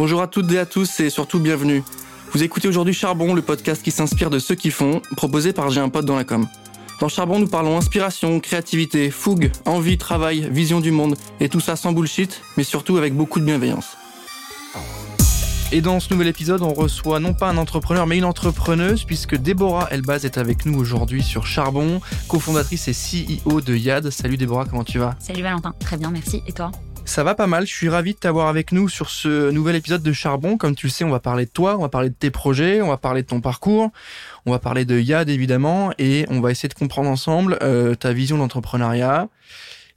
Bonjour à toutes et à tous et surtout bienvenue. Vous écoutez aujourd'hui Charbon, le podcast qui s'inspire de ceux qui font, proposé par J'ai un pote dans la com. Dans Charbon, nous parlons inspiration, créativité, fougue, envie, travail, vision du monde, et tout ça sans bullshit, mais surtout avec beaucoup de bienveillance. Et dans ce nouvel épisode, on reçoit non pas un entrepreneur, mais une entrepreneuse, puisque Déborah Elbaz est avec nous aujourd'hui sur Charbon, cofondatrice et CEO de YAD. Salut Déborah, comment tu vas? Salut Valentin, très bien, merci. Et toi? Ça va pas mal, je suis ravi de t'avoir avec nous sur ce nouvel épisode de Charbon. Comme tu le sais, on va parler de toi, on va parler de tes projets, on va parler de ton parcours, on va parler de YAD évidemment, et on va essayer de comprendre ensemble euh, ta vision d'entrepreneuriat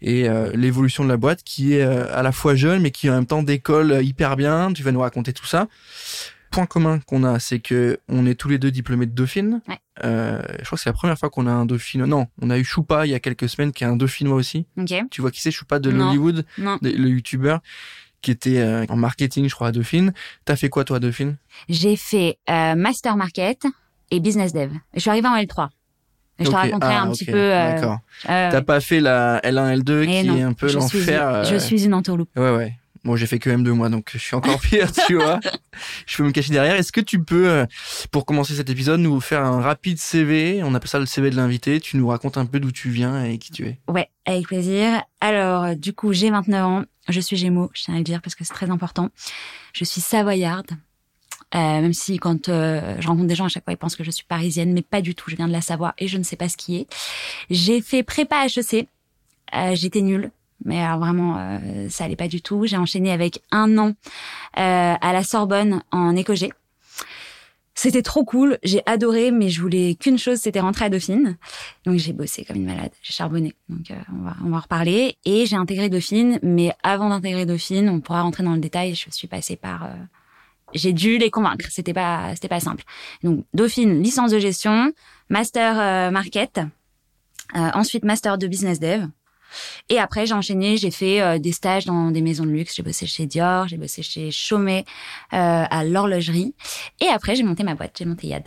et euh, l'évolution de la boîte qui est euh, à la fois jeune mais qui en même temps décolle hyper bien. Tu vas nous raconter tout ça point commun qu'on a, c'est que on est tous les deux diplômés de Dauphine. Euh, je crois que c'est la première fois qu'on a un Dauphine. Non, on a eu Choupa il y a quelques semaines qui est un Dauphinois aussi. Tu vois qui c'est Choupa de Hollywood, le youtubeur qui était euh, en marketing, je crois, à Dauphine. T'as fait quoi toi à Dauphine? J'ai fait euh, Master Market et Business Dev. Je suis arrivée en L3. Je te raconterai ah, un petit peu. D'accord. T'as pas fait la L1, L2 qui est un peu l'enfer. Je suis une entourloupe. Ouais, ouais. Bon, j'ai fait que M2 mois, donc je suis encore pire, tu vois. Je peux me cacher derrière. Est-ce que tu peux, euh, pour commencer cet épisode, nous faire un rapide CV On appelle ça le CV de l'invité. Tu nous racontes un peu d'où tu viens et qui tu es. Ouais, avec plaisir. Alors, du coup, j'ai 29 ans. Je suis Gémeaux, je tiens à le dire parce que c'est très important. Je suis savoyarde. Euh, même si quand euh, je rencontre des gens à chaque fois ils pensent que je suis parisienne, mais pas du tout. Je viens de la Savoie et je ne sais pas ce qui est. J'ai fait prépa HEC. Euh, J'étais nulle mais vraiment euh, ça allait pas du tout. J'ai enchaîné avec un an euh, à la Sorbonne en écogé. C'était trop cool, j'ai adoré, mais je voulais qu'une chose, c'était rentrer à Dauphine. Donc j'ai bossé comme une malade, j'ai charbonné. Donc euh, on va on va reparler. Et j'ai intégré Dauphine, mais avant d'intégrer Dauphine, on pourra rentrer dans le détail. Je suis passée par, j'ai dû les convaincre. C'était pas c'était pas simple. Donc Dauphine, licence de gestion, master market, ensuite master de business dev. Et après, j'ai enchaîné, j'ai fait euh, des stages dans des maisons de luxe. J'ai bossé chez Dior, j'ai bossé chez Chaumet, euh, à l'horlogerie. Et après, j'ai monté ma boîte, j'ai monté Yad.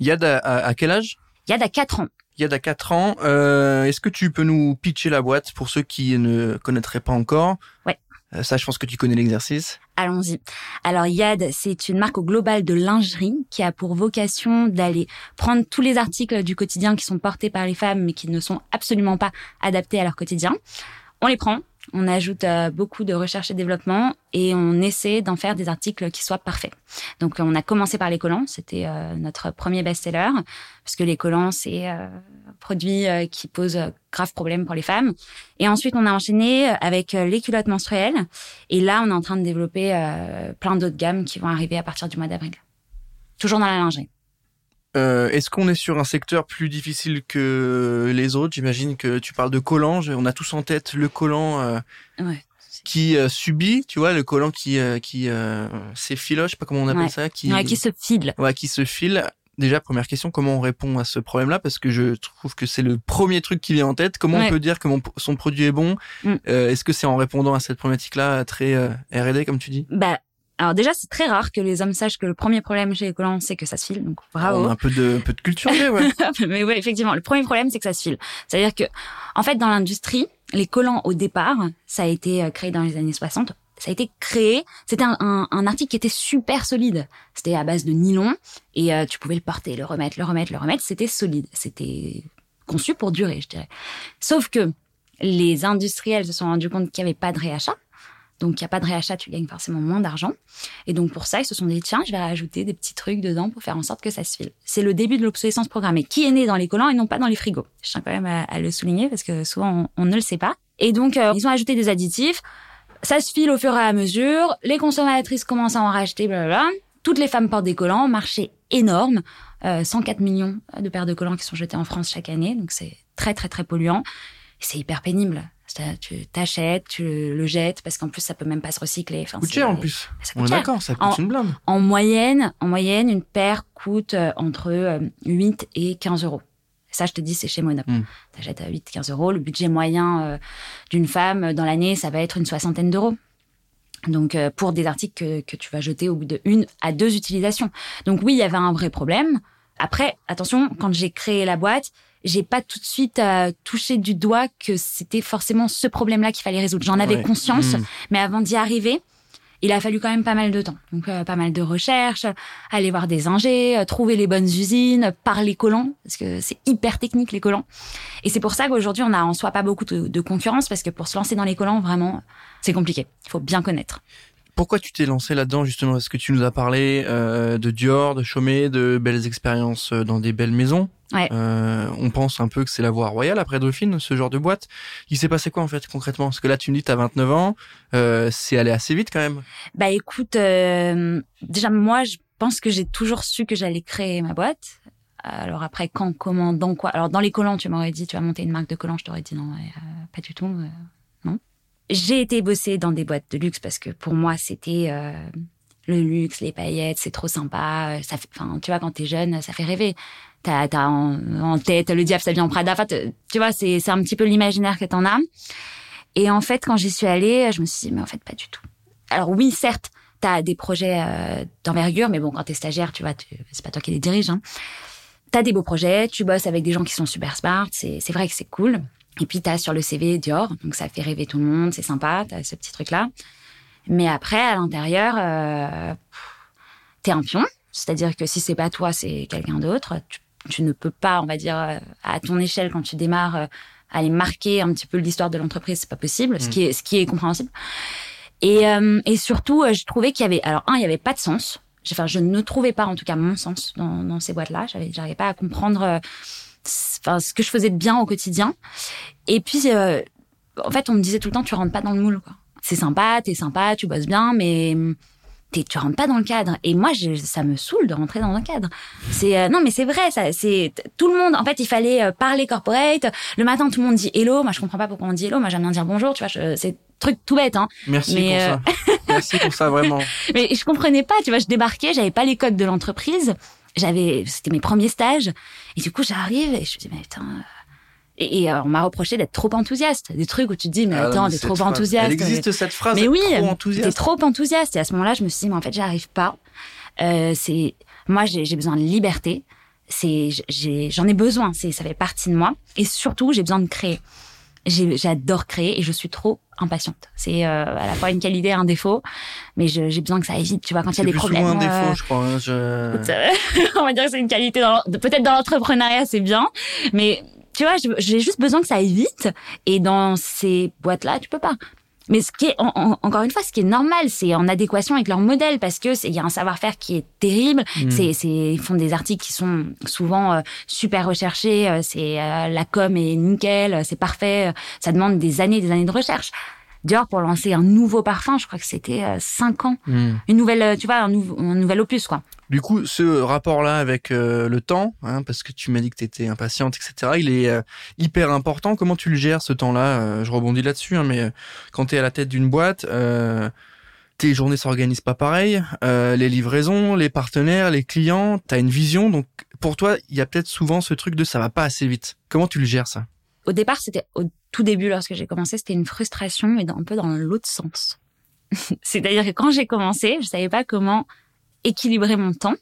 Yad à, quel âge? Yad à 4 ans. Yad à 4 ans. Euh, Est-ce que tu peux nous pitcher la boîte pour ceux qui ne connaîtraient pas encore? Ouais. Euh, ça, je pense que tu connais l'exercice. Allons-y. Alors Yad, c'est une marque au global de lingerie qui a pour vocation d'aller prendre tous les articles du quotidien qui sont portés par les femmes mais qui ne sont absolument pas adaptés à leur quotidien. On les prend, on ajoute euh, beaucoup de recherche et développement et on essaie d'en faire des articles qui soient parfaits. Donc on a commencé par les collants, c'était euh, notre premier best-seller parce que les collants c'est euh, un produit qui pose grave problème pour les femmes. Et ensuite on a enchaîné avec les culottes menstruelles et là on est en train de développer plein d'autres gammes qui vont arriver à partir du mois d'avril. Toujours dans la lingerie. Euh, est-ce qu'on est sur un secteur plus difficile que les autres? J'imagine que tu parles de collant. On a tous en tête le collant euh, qui euh, subit, tu vois, le collant qui qui s'effiloche, je sais pas comment on appelle ça, qui qui se file. Ouais, qui se file. Déjà, première question, comment on répond à ce problème-là? Parce que je trouve que c'est le premier truc qui vient en tête. Comment on peut dire que son produit est bon? Mm. Est-ce que c'est en répondant à cette problématique-là très R&D, comme tu dis? Bah, alors déjà, c'est très rare que les hommes sachent que le premier problème chez les collants, c'est que ça se file. Donc bravo. On a un peu de, un peu de culture, ouais. mais oui, effectivement, le premier problème, c'est que ça se file. C'est-à-dire que, en fait, dans l'industrie, les collants au départ, ça a été euh, créé dans les années 60. Ça a été créé, c'était un, un, article qui était super solide. C'était à base de nylon et euh, tu pouvais le porter, le remettre, le remettre, le remettre. C'était solide. C'était conçu pour durer, je dirais. Sauf que les industriels se sont rendus compte qu'il n'y avait pas de réachat donc, il n'y a pas de réachat, tu gagnes forcément moins d'argent. Et donc, pour ça, ils se sont dit, tiens, je vais rajouter des petits trucs dedans pour faire en sorte que ça se file. C'est le début de l'obsolescence programmée, qui est né dans les collants et non pas dans les frigos? Je tiens quand même à, le souligner parce que souvent, on, ne le sait pas. Et donc, euh, ils ont ajouté des additifs. Ça se file au fur et à mesure. Les consommatrices commencent à en racheter, blablabla. Toutes les femmes portent des collants. Marché énorme. 104 euh, millions de paires de collants qui sont jetés en France chaque année. Donc, c'est très, très, très polluant. C'est hyper pénible tu t'achètes, tu le jettes parce qu'en plus ça peut même pas se recycler. Enfin, coûte cher en plus. On est d'accord, ça coûte une blinde. En moyenne, en moyenne, une paire coûte euh, entre 8 euh, et 15 euros. Ça, je te dis, c'est chez Monop. Hmm. Tu achètes à 8, 15 euros. Le budget moyen euh, d'une femme dans l'année, ça va être une soixantaine d'euros. Donc, pour des articles que, que tu vas jeter au bout de une à deux utilisations. Donc, oui, il y avait un vrai problème. Après, attention, quand j'ai créé la boîte, j'ai pas tout de suite euh, touché du doigt que c'était forcément ce problème-là qu'il fallait résoudre. J'en avais conscience, hmm. mais avant d'y arriver, il a fallu quand même pas mal de temps. Donc euh, pas mal de recherches, aller voir des ingés, euh, trouver les bonnes usines, parler collants, parce que c'est hyper technique les collants. Et c'est pour ça qu'aujourd'hui on a en soi pas beaucoup de, de concurrence, parce que pour se lancer dans les collants, vraiment, c'est compliqué. Il faut bien connaître. Pourquoi tu t'es lancé là-dedans justement? Est-ce que tu nous as parlé euh, de Dior, de Chaumet, de belles expériences euh, dans des belles maisons? Ouais. Euh, on pense un peu que c'est la voie royale après Dauphine, ce genre de boîte. Il s'est passé quoi en fait concrètement? Parce que là tu me dis t'as 29 ans, euh, c'est allé assez vite quand même. Bah écoute, euh, déjà moi je pense que j'ai toujours su que j'allais créer ma boîte. Alors après quand, comment, dans quoi? Alors dans les collants, tu m'aurais dit tu vas monter une marque de collants, je t'aurais dit non, euh, pas du tout, euh, non. J'ai été bosser dans des boîtes de luxe parce que pour moi c'était euh, le luxe, les paillettes, c'est trop sympa. Ça fait, enfin tu vois quand t'es jeune, ça fait rêver. T'as t'as en, tête le diable s'habille en Prada. Enfin tu vois c'est un petit peu l'imaginaire que t'en as. Et en fait quand j'y suis allée, je me suis dit mais en fait pas du tout. Alors oui certes t'as des projets euh, d'envergure, mais bon, quand t'es stagiaire, tu vois, c'est pas toi qui les dirige. Hein. T'as des beaux projets, tu bosses avec des gens qui sont super smart, c'est c'est vrai que c'est cool. Et puis t'as sur le CV Dior, donc ça fait rêver tout le monde, c'est sympa, t'as ce petit truc-là. Mais après, à l'intérieur, euh, t'es un pion, c'est-à-dire que si c'est pas toi, c'est quelqu'un d'autre. Tu, tu ne peux pas, on va dire, euh, à ton échelle, quand tu démarres, euh, aller marquer un petit peu l'histoire de l'entreprise, c'est pas possible, ce qui est ce qui est compréhensible. Et, euh, et surtout, euh, je trouvais qu'il y avait, alors un, il y avait pas de sens. Enfin, je ne trouvais pas, en tout cas, mon sens dans, dans ces boîtes-là. J'avais, j'arrivais pas à comprendre, euh, enfin, ce que je faisais de bien au quotidien. Et puis, euh, en fait, on me disait tout le temps, tu rentres pas dans le moule, quoi. C'est sympa, t'es sympa, tu bosses bien, mais hum, t'es, tu rentres pas dans le cadre. Et moi, je, ça me saoule de rentrer dans un cadre. C'est euh, non, mais c'est vrai, ça, c'est tout le monde. En fait, il fallait euh, parler corporate. Le matin, tout le monde dit hello. Moi, je comprends pas pourquoi on dit hello. Moi, j'aime bien dire bonjour. Tu vois, je- c'est truc tout bête, hein. Merci Mais, pour euh, ça. Merci pour ça vraiment. Mais je comprenais pas, tu vois, je débarquais, j'avais pas les codes de l'entreprise, j'avais, c'était mes premiers stages, et du coup j'arrive et je me dis mais putain. Euh, Et, et, euh, on m'a reproché d'être trop enthousiaste, des trucs où tu te dis mais Ah attends, t'es trop enthousiaste. Elle existe cette phrase. mais oui, t'es trop enthousiaste. Et à ce moment-là, je me suis dit mais en fait j'arrive pas. Euh, c'est moi j'ai besoin de liberté. C'est j'en ai besoin. C'est ça fait partie de moi. Et surtout j'ai besoin de créer. J'adore créer et je suis trop impatiente. C'est euh, à la fois une qualité et un défaut, mais j'ai besoin que ça aille vite. Tu vois, quand il y C'est a des plus problèmes. souvent un euh, défaut, je crois. hein, je- Écoute, euh, on va dire que c'est une qualité peut-être dans l'entrepreneuriat c'est bien mais tu vois j'ai juste besoin que ça aille vite. Et dans ces boîtes là tu peux pas. Mais ce qui est en- en- encore une fois ce qui est normal c'est en adéquation avec leur modèle parce que c'est il y a un savoir-faire qui est terrible. Mm. c'est c'est ils font des articles qui sont souvent euh, super recherchés. Euh, c'est euh, la com est nickel euh, c'est parfait. Ça demande des années des années de recherche. Dior pour lancer un nouveau parfum je crois que c'était euh, cinq ans. Hmm. une nouvelle tu vois un nouvel opus quoi Du coup, ce rapport-là avec euh, le temps, hein, parce que tu m'as dit que tu étais impatiente, etc., il est euh, hyper important. Comment tu le gères, ce temps-là? Euh, Je rebondis là-dessus, hein, mais quand tu es à la tête d'une boîte, tes journées s'organisent pas pareil. Les livraisons, les partenaires, les clients, tu as une vision. Donc, pour toi, il y a peut-être souvent ce truc de ça va pas assez vite. Comment tu le gères, ça? Au départ, c'était au tout début, lorsque j'ai commencé, c'était une frustration, mais un peu dans l'autre sens. C'est-à-dire que quand j'ai commencé, je savais pas comment équilibrer mon temps.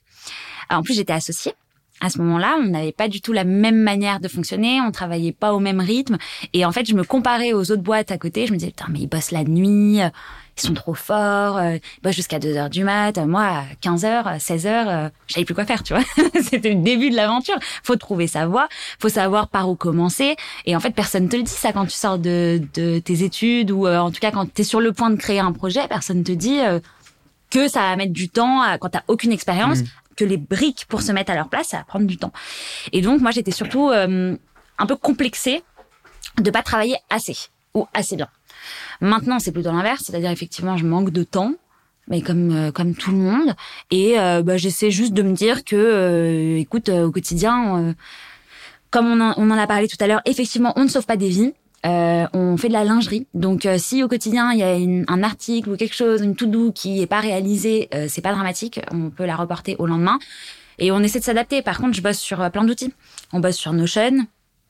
En plus, j'étais associée. À ce moment-là, on n'avait pas du tout la même manière de fonctionner, on travaillait pas au même rythme. Et en fait, je me comparais aux autres boîtes à côté. Je me disais, putain, mais ils bossent la nuit, euh, ils sont trop forts, euh, ils bossent jusqu'à 2 heures du mat. Moi, à 15 heures, à 16 heures, euh, je savais plus quoi faire, tu vois. C'était le début de l'aventure. Faut trouver sa voie, faut savoir par où commencer. Et en fait, personne te le dit ça quand tu sors de, de tes études ou euh, en tout cas quand tu es sur le point de créer un projet, personne te dit euh, que ça va mettre du temps à- quand t'as aucune expérience, Mhm. que les briques pour se mettre à leur place, ça va prendre du temps. Et donc moi j'étais surtout euh, un peu complexée de pas travailler assez ou assez bien. Maintenant c'est plutôt l'inverse, c'est-à-dire effectivement je manque de temps, mais comme euh, comme tout le monde, et euh, bah, j'essaie juste de me dire que, euh, écoute, euh, au quotidien, euh, comme on en, on en a parlé tout à l'heure, effectivement on ne sauve pas des vies. Euh, on fait de la lingerie, donc euh, si au quotidien il y a une- un article ou quelque chose, une to do qui est pas réalisée, euh, c'est pas dramatique, on peut la reporter au lendemain et on essaie de s'adapter. Par contre, je bosse sur euh, plein d'outils. On bosse sur Notion.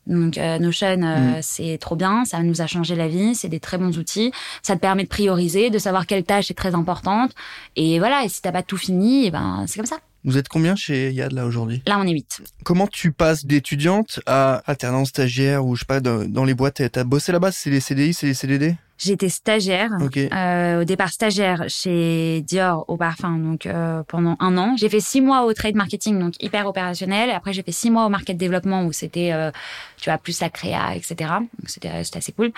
Donc euh, Notion, euh, c'est trop bien, ça nous a changé la vie, c'est des très bons outils. Ça te permet de prioriser, de savoir quelle tâche est très importante. Et voilà, et si t'as pas tout fini, et ben c'est comme ça. Vous êtes combien chez Yad, là, aujourd'hui? Là, on est 8. Comment tu passes d'étudiante à alternance stagiaire ou je sais pas dans, dans les boîtes? T'as bossé là-bas C'est les CDI, c'est les CDD J'étais stagiaire. Ok. Euh, au départ stagiaire chez Dior au parfum donc euh, pendant un an. J'ai fait six mois au trade marketing donc hyper opérationnel. Et après j'ai fait six mois au market développement où c'était euh, tu vois plus la créa etc. Donc c'était c'était assez cool.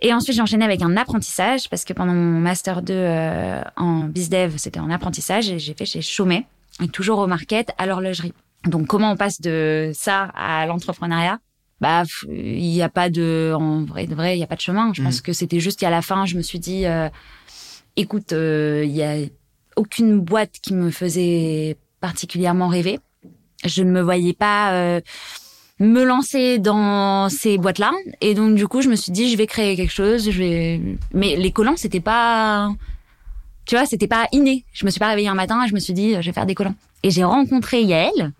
Et ensuite j'ai enchaîné avec un apprentissage parce que pendant mon master 2 euh, en bizdev c'était en apprentissage et j'ai fait chez Chaumet et toujours au market à l'horlogerie. Donc comment on passe de ça à l'entrepreneuriat? Bah il n'y a pas de en vrai de vrai il y a pas de chemin. Je pense que c'était juste qu'à la fin. Je me suis dit euh, écoute euh, il y a aucune boîte qui me faisait particulièrement rêver. Je ne me voyais pas euh, me lancer dans ces boîtes là et donc du coup je me suis dit je vais créer quelque chose. Je vais mais les collants c'était pas tu vois c'était pas inné je me suis pas réveillée un matin et je me suis dit je vais faire des collants et j'ai rencontré Yael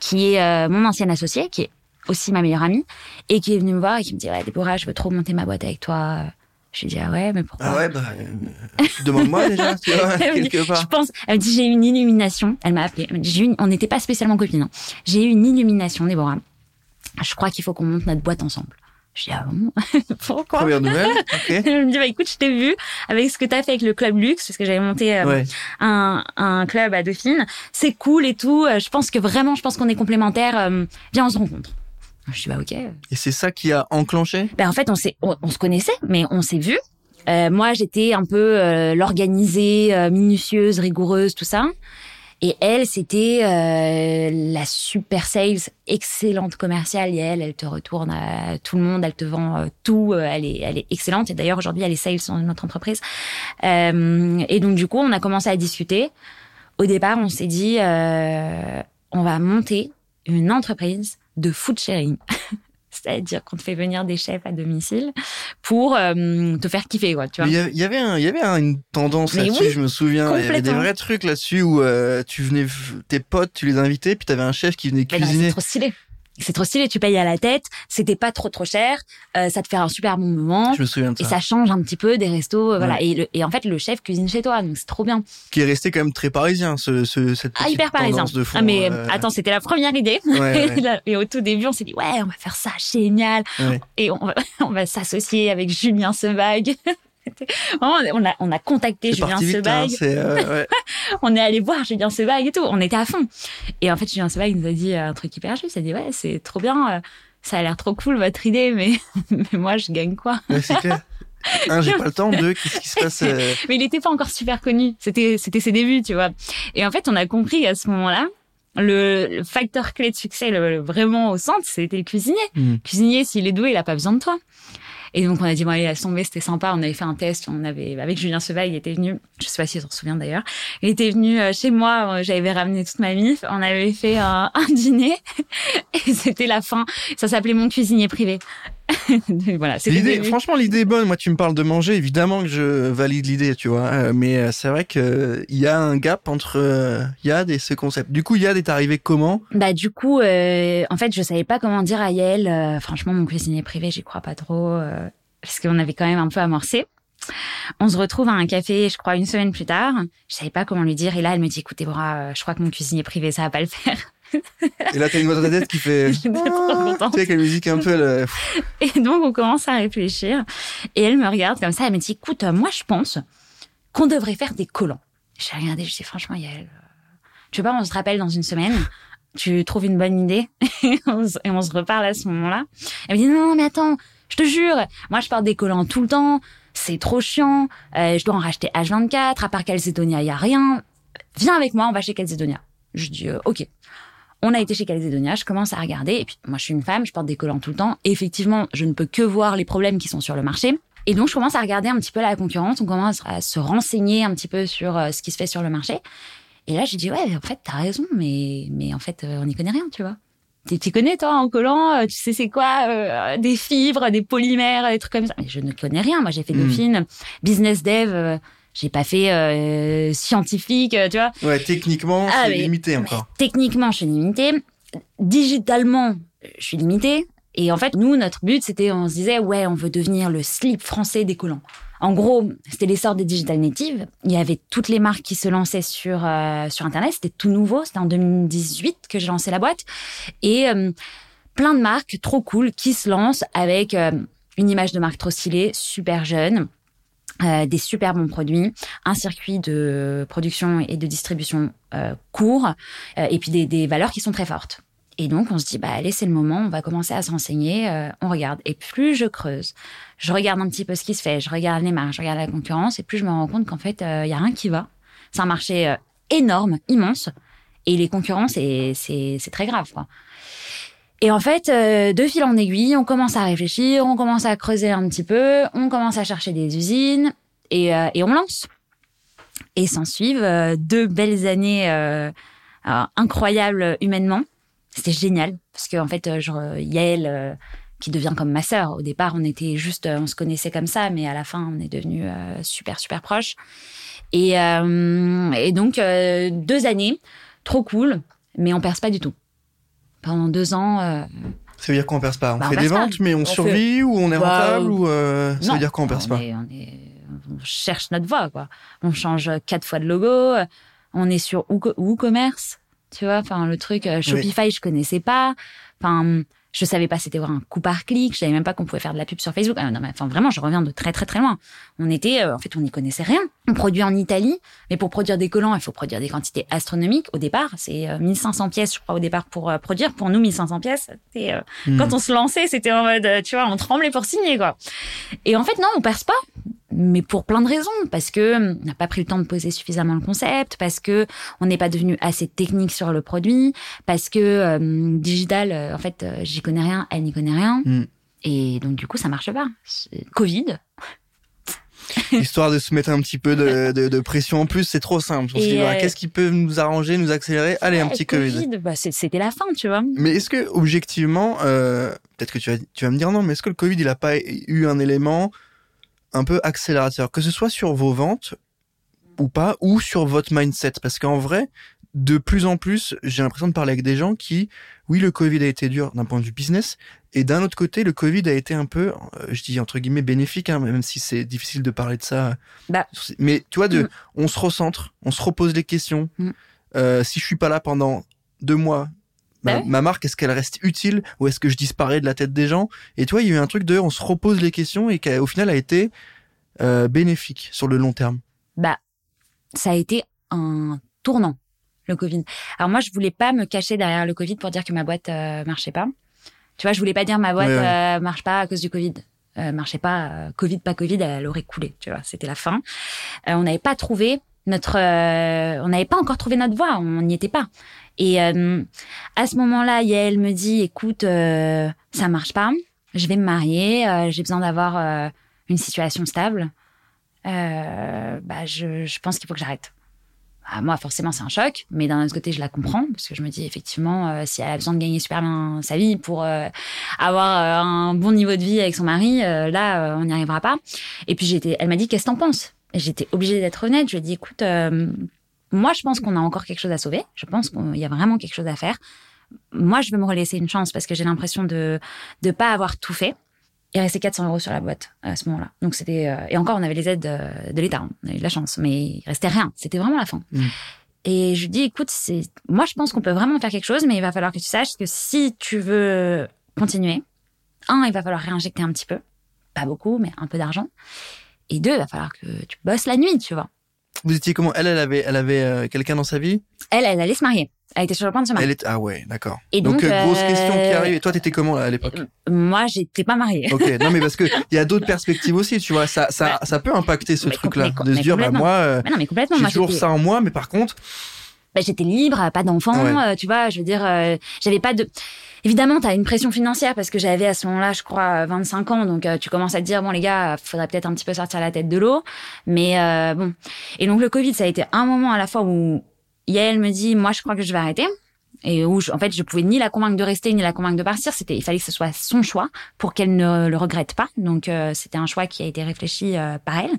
qui est euh, mon ancienne associée qui est aussi ma meilleure amie, et qui est venue me voir et qui me dit, ouais, Déborah, je veux trop monter ma boîte avec toi. Je lui dis, ah ouais, mais pourquoi Ah ouais, bah, euh, demande-moi déjà, tu vois, me quelque Je part. pense, elle me dit, j'ai eu une illumination. Elle m'a appelé. Elle m'a dit, j'ai eu une- on n'était pas spécialement copines. hein. J'ai eu une illumination, Déborah. Je crois qu'il faut qu'on monte notre boîte ensemble. Je dis, ah bon? Pourquoi? Première nouvelle, ok. Elle me dit, bah écoute, je t'ai vu avec ce que t'as fait avec le club luxe, parce que j'avais monté euh, Ouais. un, un club à Dauphine. C'est cool et tout. Euh, Je pense que vraiment, je pense qu'on est complémentaires. Euh, Viens, on se rencontre. Je dis, bah ok. Et c'est ça qui a enclenché? Ben en fait, on s'est, on, on se connaissait, mais on s'est vu. Euh, moi, j'étais un peu l'organisée, minutieuse, rigoureuse, tout ça. Et elle, c'était euh, la super sales, excellente commerciale. Et elle, elle te retourne à tout le monde, elle te vend euh, tout. euh, elle est, elle est excellente. Et d'ailleurs, aujourd'hui, elle est sales dans notre entreprise. Euh, et donc, du coup, on a commencé à discuter. Au départ, on s'est dit, euh, on va monter une entreprise de food sharing. C'est-à-dire qu'on te fait venir des chefs à domicile pour euh, te faire kiffer, quoi, tu vois. Il y avait- y avait, un, il y avait un- une tendance là-dessus, oui, je me souviens. Il y avait des vrais trucs là-dessus où euh, tu venais, tes potes, tu les invitais, puis t'avais un chef qui venait cuisiner. c'est trop stylé. C'est trop stylé, tu payes à la tête, c'était pas trop trop cher, euh, ça te fait un super bon moment. Je me souviens de Et ça. ça change un petit peu des restos, euh, voilà. Et, le- et en fait, le chef cuisine chez toi, donc c'est trop bien. Qui est resté quand même très parisien, ce, ce, cette Ah, hyper parisien. tendance de fond. ah, mais euh, attends, c'était la première idée. Ouais, ouais, Là, et au tout début, on s'est dit, ouais, on va faire ça, génial. Et on va, on va s'associer avec Julien Sebag. On a, on a contacté Julien hein, Sebag. euh, ouais. on est allé voir Julien Sebag et tout. On était à fond. Et en fait, Julien Sebag nous a dit un truc hyper juste. Il a dit, ouais, c'est trop bien. euh, Ça a l'air trop cool, votre idée, mais, mais moi, je gagne quoi? Ouais, c'est clair. Un, j'ai pas le temps. Deux, qu'est-ce qui se passe euh, Mais il était pas encore super connu. C'était, c'était ses débuts, tu vois. Et en fait, on a compris à ce moment-là, le, le facteur clé de succès, le, le- vraiment au centre, c'était le cuisinier. Hmm. Cuisinier, s'il est doué, il a pas besoin de toi. Et donc, on a dit, bon, allez, laisse tomber, c'était sympa. On avait fait un test. On avait, avec Julien Sebag, il était venu, je sais pas si s'en souvient d'ailleurs. Il était venu euh, chez moi. euh, J'avais ramené toute ma mif. On avait fait un, un dîner. Et c'était la fin. Ça s'appelait mon cuisinier privé. voilà. L'idée, franchement, l'idée est bonne. Moi, tu me parles de manger, évidemment que je valide l'idée, tu vois. Euh, Mais euh, c'est vrai que il y a un gap entre euh, Yad et ce concept. Du coup, Yad est arrivé comment? Bah du coup, euh, en fait, je savais pas comment dire à Yael. euh, franchement, mon cuisinier privé, j'y crois pas trop, euh, parce qu'on avait quand même un peu amorcé. On se retrouve à un café, je crois, une semaine plus tard. Je savais pas comment lui dire, et là, elle me dit, écoute, Déborah, euh, je crois que mon cuisinier privé, ça va pas le faire. Et là, t'as une voix dans ta tête qui fait. J'étais trop contente. Tu sais, quelle musique un peu. le- Et donc, on commence à réfléchir. Et elle me regarde comme ça, elle me dit, écoute, moi, je pense qu'on devrait faire des collants. J'ai regardé, je dis, franchement, Yael, euh, tu veux pas, on se rappelle dans une semaine? Tu trouves une bonne idée? Et on se- et on se reparle à ce moment-là. Elle me dit non, non mais attends, je te jure, moi je porte des collants tout le temps, c'est trop chiant, euh, je dois en racheter H24, à part Calzedonia, il y a rien. Viens avec moi, on va chez Calzedonia. Je dis euh, ok. On a été chez Calzedonia, je commence à regarder, et puis moi je suis une femme, je porte des collants tout le temps, et effectivement, je ne peux que voir les problèmes qui sont sur le marché. Et donc je commence à regarder un petit peu la concurrence, on commence à se renseigner un petit peu sur euh, ce qui se fait sur le marché. Et là, j'ai dit, ouais, en fait, t'as raison, mais, mais en fait, euh, on n'y connaît rien, tu vois. Tu connais, toi, en collant, euh, tu sais c'est quoi, euh, des fibres, des polymères, des trucs comme ça? Mais je ne connais rien. Moi, j'ai fait Mm. Dauphine, business dev, j'ai pas fait euh, scientifique, euh, tu vois. Ouais, techniquement, Ah, c'est mais- limité encore. Techniquement, je suis limitée. Digitalement, je suis limitée. Et en fait, nous, notre but, c'était, on se disait, ouais, on veut devenir le slip français des collants. En gros, c'était l'essor des digital natives. Il y avait toutes les marques qui se lançaient sur euh, sur Internet. C'était tout nouveau. C'était en 2018 que j'ai lancé la boîte. Et euh, plein de marques trop cool qui se lancent avec euh, une image de marque trop stylée, super jeune. Euh, des super bons produits, un circuit de production et de distribution euh, court, euh, et puis des, des, valeurs qui sont très fortes. Et donc on se dit bah allez c'est le moment, on va commencer à se renseigner, euh, on regarde. Et plus je creuse, je regarde un petit peu ce qui se fait, je regarde les marques, je regarde la concurrence, et plus je me rends compte qu'en fait il y a rien qui va. C'est un marché énorme, immense, et les concurrents c'est très grave quoi. Et en fait, euh, de fil en aiguille, on commence à réfléchir, on commence à creuser un petit peu, on commence à chercher des usines et, euh, et on lance. Et s'en suivent euh, deux belles années euh, incroyables humainement. C'était génial parce qu'en en fait, genre, Yael, qui devient comme ma sœur. Au départ, on était juste, on se connaissait comme ça, mais à la fin, on est devenus super super proches. Et, et donc deux années, trop cool, mais on perce pas du tout pendant deux ans. Euh... Ça veut dire qu'on perce pas. On bah, fait on des ventes, pas. mais on, on survit fait... ou on est bah, rentable ou euh... ça veut dire qu'on perce on pas. Est, on, est... on, cherche notre voie, quoi. On change quatre fois de logo. On est sur WooCommerce, tu vois. Enfin, le truc euh, Shopify, oui. je connaissais pas. Enfin, je savais pas c'était un coup par clic. Je savais même pas qu'on pouvait faire de la pub sur Facebook. Ah, non, mais, enfin, vraiment, je reviens de très très très loin. On était, euh, en fait, on n'y connaissait rien. On produit en Italie, mais pour produire des collants, il faut produire des quantités astronomiques. Au départ, c'est euh, 1500 pièces, je crois, au départ pour euh, produire. Pour nous, 1500 pièces, c'était mmh. quand on se lançait, c'était en mode, tu vois, on tremblait pour signer quoi. Et en fait, non, on perce pas mais pour plein de raisons, parce que hum, on n'a pas pris le temps de poser suffisamment le concept, parce que on n'est pas devenu assez technique sur le produit, parce que euh, digital, euh, en fait, euh, j'y connais rien, elle n'y connaît rien, mm. et donc du coup ça marche pas. Covid. Histoire de se mettre un petit peu de, de, de pression en plus, c'est trop simple. On se dit, bah, qu'est-ce qui peut nous arranger, nous accélérer? Allez, un petit Covid. COVID bah, c'était la fin, tu vois. Mais est-ce que, objectivement, peut-être que tu vas, tu vas me dire non, mais est-ce que le Covid, il a pas eu un élément un peu accélérateur, que ce soit sur vos ventes ou pas, ou sur votre mindset. Parce qu'en vrai, de plus en plus, j'ai l'impression de parler avec des gens qui, oui, le Covid a été dur d'un point de vue business, et d'un autre côté, le Covid a été un peu, euh, je dis entre guillemets bénéfique, hein, même si c'est difficile de parler de ça. Bah. Mais tu vois, de, mm. on se recentre, on se repose les questions. Mm. Euh, si je suis pas là pendant deux mois, Ma, ma, marque, est-ce qu'elle reste utile ou est-ce que je disparais de la tête des gens? Et toi, il y a eu un truc de, on se repose les questions et qui au final a été euh, bénéfique sur le long terme. Bah, ça a été un tournant le Covid. Alors moi, je voulais pas me cacher derrière le Covid pour dire que ma boîte euh, marchait pas. Tu vois, je voulais pas dire ma boîte ouais, ouais. Euh, marche pas à cause du Covid. Euh, marchait pas, euh, Covid pas Covid, elle aurait coulé. Tu vois, c'était la fin. Euh, on n'avait pas trouvé notre, on n'avait pas encore trouvé notre voie, on n'y était pas. Et euh, à ce moment-là, Yael me dit, écoute, euh, ça marche pas, je vais me marier, euh, j'ai besoin d'avoir euh, une situation stable. Euh, bah, je, je pense qu'il faut que j'arrête. Bah, moi, forcément, c'est un choc, mais d'un autre côté, je la comprends parce que je me dis effectivement, si elle a besoin de gagner super bien sa vie pour avoir un bon niveau de vie avec son mari, là, on n'y arrivera pas. Et puis j'étais, elle m'a dit, qu'est-ce que t'en penses? J'étais obligée d'être honnête. Je lui ai dit, écoute moi, je pense qu'on a encore quelque chose à sauver. Je pense qu'il y a vraiment quelque chose à faire. Moi, je veux me relaisser une chance parce que j'ai l'impression de ne pas avoir tout fait. Il restait 400 euros sur la boîte à ce moment-là. Donc c'était euh, et encore on avait les aides de, de l'État, on avait de la chance, mais il restait rien. C'était vraiment la fin. Mmh. Et je dis écoute, c'est moi je pense qu'on peut vraiment faire quelque chose, mais il va falloir que tu saches que si tu veux continuer, un, il va falloir réinjecter un petit peu, pas beaucoup, mais un peu d'argent. Et deux, il va falloir que tu bosses la nuit, tu vois. Vous étiez comment? Elle, elle avait, elle avait euh, quelqu'un dans sa vie? Elle, elle allait se marier. Elle était sur le point de se marier. Elle est... Ah ouais, d'accord. Et donc, donc euh, grosse question qui arrive. Et toi, t'étais comment là à l'époque? Moi, j'étais pas mariée. Ok, non mais parce que il y a d'autres perspectives aussi, tu vois. Ça, ça, ça peut impacter ce truc-là, de se dire, bah moi, euh, mais non, mais complètement. J'ai toujours ça en moi, mais par contre, bah, j'étais libre, pas d'enfant, ouais. euh, tu vois, je veux dire, euh, j'avais pas de... Évidemment, tu as une pression financière parce que j'avais à ce moment-là, je crois, 25 ans, donc euh, tu commences à te dire, bon les gars, faudrait peut-être un petit peu sortir la tête de l'eau, mais euh, bon. Et donc le Covid, ça a été un moment à la fois où Yael me dit, moi je crois que je vais arrêter. Et où en fait je pouvais ni la convaincre de rester ni la convaincre de partir. C'était il fallait que ce soit son choix pour qu'elle ne le regrette pas. Donc euh, c'était un choix qui a été réfléchi euh, par elle.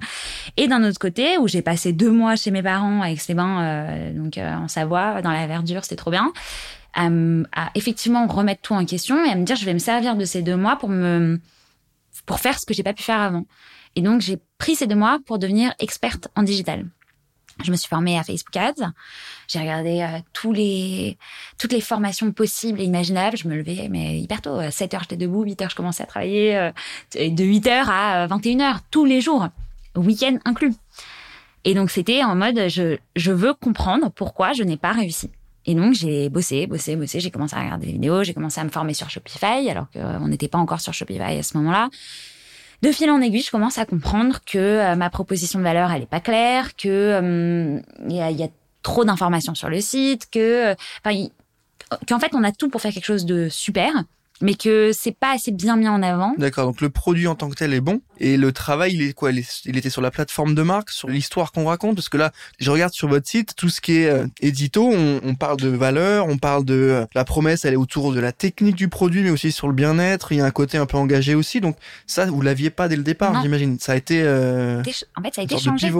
Et d'un autre côté où j'ai passé deux mois chez mes parents avec ses bains euh, donc en Savoie dans la verdure c'était trop bien à, à, effectivement remettre tout en question et à me dire je vais me servir de ces deux mois pour me pour faire ce que j'ai pas pu faire avant et donc j'ai pris ces deux mois pour devenir experte en digital Je me suis formée à Facebook Ads. J'ai regardé euh, tous les, toutes les formations possibles et imaginables. Je me levais, mais hyper tôt. 7 heures, j'étais debout. 8 heures, je commençais à travailler. euh, de 8 heures à 21 heures, tous les jours. Week-end inclus. Et donc, c'était en mode, je, je veux comprendre pourquoi je n'ai pas réussi. Et donc, j'ai bossé, bossé, bossé. J'ai commencé à regarder des vidéos. J'ai commencé à me former sur Shopify, alors qu'on n'était pas encore sur Shopify à ce moment-là. De fil en aiguille, je commence à comprendre que euh, ma proposition de valeur, elle est pas claire, que euh, il y, a, y a trop d'informations sur le site, que, euh, enfin, qu'en fait, on a tout pour faire quelque chose de super, mais que c'est pas assez bien mis en avant. D'accord, donc le produit en tant que tel est bon et le travail, il est quoi il, était sur la plateforme de marque, sur l'histoire qu'on raconte? Parce que là, je regarde sur votre site tout ce qui est euh, édito, on, on parle de valeur, on parle de euh, la promesse, elle est autour de la technique du produit, mais aussi sur le bien-être. Il y a un côté un peu engagé aussi, donc ça, vous l'aviez pas dès le départ, j'imagine. Ça a été euh, En fait, ça a été changé.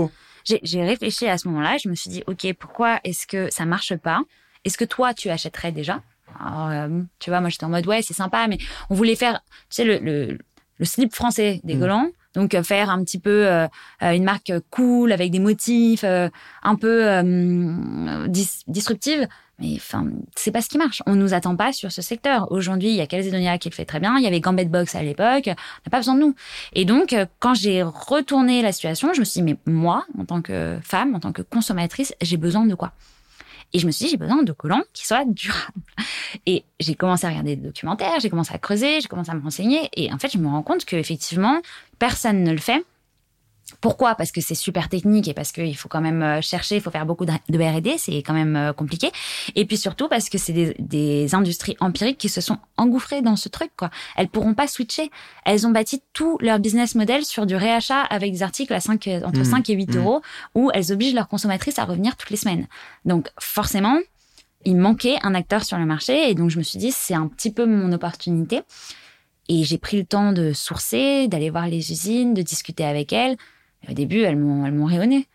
j'ai réfléchi à ce moment-là. Je me suis dit, ok, pourquoi est-ce que ça marche pas? Est-ce que toi, tu achèterais déjà? Alors, euh, Tu vois, moi, j'étais en mode, ouais, c'est sympa, mais on voulait faire, tu sais, le, le, le slip français des Mm. Donc, euh, faire un petit peu euh, euh, une marque cool, avec des motifs, euh, un peu euh, dis- disruptive. Mais enfin, c'est pas ce qui marche. On nous attend pas sur ce secteur. Aujourd'hui, il y a Calzedonia qui le fait très bien. Il y avait Gambit Box à l'époque. On n'a pas besoin de nous. Et donc, quand j'ai retourné la situation, je me suis dit, mais moi, en tant que femme, en tant que consommatrice, j'ai besoin de quoi? Et je me suis dit, j'ai besoin de collants qui soient durables. Et j'ai commencé à regarder des documentaires, j'ai commencé à creuser, j'ai commencé à me renseigner. Et en fait, je me rends compte qu'effectivement, personne ne le fait. Pourquoi? Parce que c'est super technique et parce qu'il faut quand même euh, chercher, il faut faire beaucoup de R&D, c'est quand même euh, compliqué. Et puis surtout parce que c'est des, des industries empiriques qui se sont engouffrées dans ce truc. Quoi. Elles pourront pas switcher. Elles ont bâti tout leur business model sur du réachat avec des articles à 5, entre Mmh, 5 et 8 mmh. euros où elles obligent leurs consommatrices à revenir toutes les semaines. Donc forcément, il manquait un acteur sur le marché et donc je me suis dit c'est un petit peu mon opportunité. Et j'ai pris le temps de sourcer, d'aller voir les usines, de discuter avec elles. Et au début, elles m'ont, elles m'ont rayonné.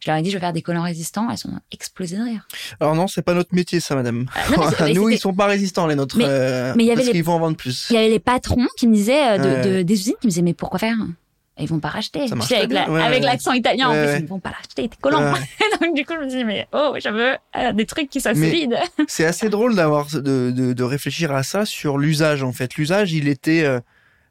Je leur ai dit, je vais faire des collants résistants. Elles sont explosées de rire. Alors non, c'est pas notre métier, ça, madame. Ah, non, Nous, ils sont pas résistants, les nôtres. Mais- euh, mais y avait parce les- qu'ils vont en vendre plus. Il y avait les patrons qui me disaient, euh, de, Ouais. de- des usines qui me disaient, mais pourquoi faire? Ils vont pas racheter. Ça marche avec, la- bien, ouais, avec ouais. l'accent italien, en plus, ils vont pas l'acheter, tes collants. Donc du coup, je me suis dit, mais oh, je veux euh, des trucs qui soient solides. C'est assez drôle d'avoir de, de, de réfléchir à ça sur l'usage en fait. L'usage, il était, euh,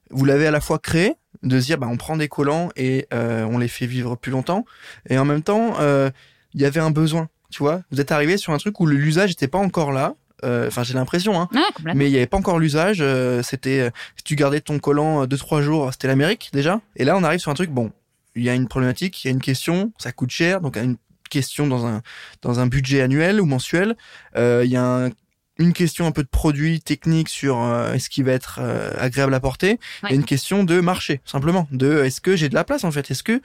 vous l'avez à la fois créé, de se dire bah on prend des collants et euh, on les fait vivre plus longtemps, et en même temps euh, il y avait un besoin. Tu vois, vous êtes arrivé sur un truc où l'usage n'était pas encore là. Euh, Enfin, j'ai l'impression, hein. Mais il n'y avait pas encore l'usage. euh, c'était euh, si tu gardais ton collant euh, deux trois jours, c'était l'Amérique déjà. Et là, on arrive sur un truc. Bon, il y a une problématique, il y a une question, ça coûte cher, donc une question dans un dans un budget annuel ou mensuel. Euh, Il y a un- une question un peu de produit technique sur euh, est-ce qu'il va être euh, agréable à porter. Ouais. a une question de marché simplement. De est-ce que j'ai de la place en fait? Est-ce que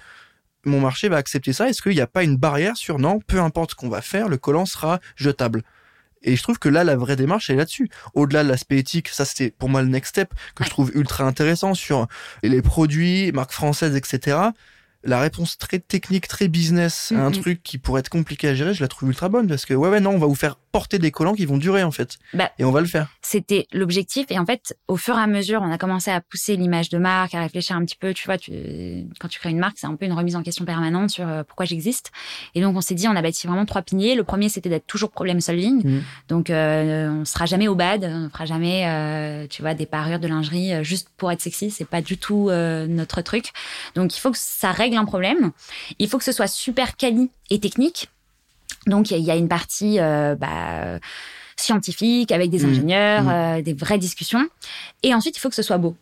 mon marché va accepter ça? Est-ce qu'il n'y a pas une barrière sur non, peu importe ce qu'on va faire, le collant sera jetable? Et je trouve que là, la vraie démarche, est là-dessus. Au-delà de l'aspect éthique, ça c'était pour moi le next step que Ouais. je trouve ultra intéressant sur les produits, marques françaises, etc. La réponse très technique, très business à un truc qui pourrait être compliqué à gérer, je la trouve ultra bonne parce que ouais, ouais, non, on va vous faire porter des collants qui vont durer en fait. Bah, Et on va le faire. c'était l'objectif. Et en fait, au fur et à mesure, on a commencé à pousser l'image de marque, à réfléchir un petit peu. Tu vois, tu, quand tu crées une marque, c'est un peu une remise en question permanente sur euh, pourquoi j'existe. Et donc, on s'est dit, on a bâti vraiment trois piliers. Le premier, c'était d'être toujours problem solving. Mhm. Donc, euh, on sera jamais au bad. On fera jamais, euh, tu vois, des parures de lingerie euh, juste pour être sexy. C'est pas du tout euh, notre truc. Donc, il faut que ça règle un problème. Il faut que ce soit super quali et technique. Donc, il y, a- il y a une partie, euh, bah, scientifique avec des Mhm. ingénieurs, Mhm. euh, des vraies discussions. Et ensuite, il faut que ce soit beau.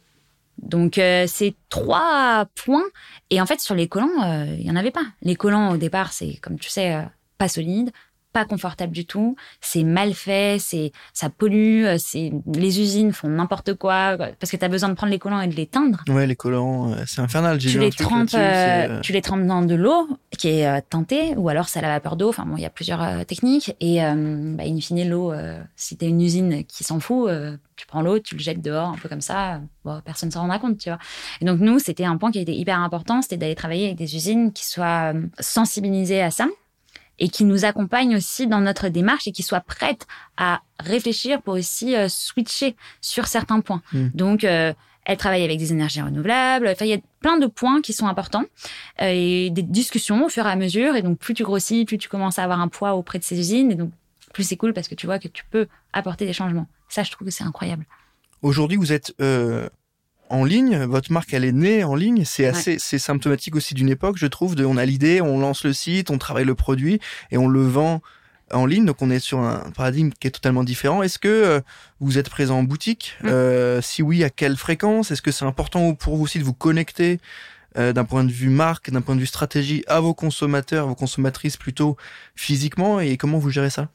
Donc, euh, c'est trois points. Et en fait, sur les collants, euh, il y en avait pas. Les collants, au départ, c'est, comme tu sais, euh, pas solide, pas confortable du tout. C'est mal fait, c'est, ça pollue, euh, c'est, les usines font n'importe quoi, quoi, parce que tu as besoin de prendre les collants et de les teindre. Ouais, les collants, euh, c'est infernal. Tu les, trempes, euh, euh, tu les trempes dans de l'eau qui est euh, teintée, ou alors c'est à la vapeur d'eau. Enfin bon, il y a plusieurs euh, techniques. Et euh, bah, in fine, l'eau, euh, si t'es une usine qui s'en fout, euh, tu prends l'eau, tu le jettes dehors, un peu comme ça. Bon, personne ne s'en rendra compte, tu vois. Et donc nous, c'était un point qui était hyper important, c'était d'aller travailler avec des usines qui soient euh, sensibilisées à ça et qui nous accompagnent aussi dans notre démarche et qui soient prêtes à réfléchir pour aussi euh, switcher sur certains points. Mm. Donc, euh, Elle travaille avec des énergies renouvelables. Enfin, il y a plein de points qui sont importants euh, et des discussions au fur et à mesure. Et donc, plus tu grossis, plus tu commences à avoir un poids auprès de ces usines. Et donc, plus c'est cool parce que tu vois que tu peux apporter des changements. Ça, je trouve que c'est incroyable. Aujourd'hui, vous êtes euh, en ligne. Votre marque, elle est née en ligne. C'est assez, c'est symptomatique aussi d'une époque, je trouve. De, on a l'idée, on lance le site, on travaille le produit et on le vend en ligne, donc on est sur un paradigme qui est totalement différent. Est-ce que euh, vous êtes présent en boutique? Mm. euh, Si oui, à quelle fréquence? Est-ce que c'est important pour vous aussi de vous connecter euh, d'un point de vue marque, d'un point de vue stratégie à vos consommateurs, vos consommatrices plutôt physiquement? Et comment vous gérez ça?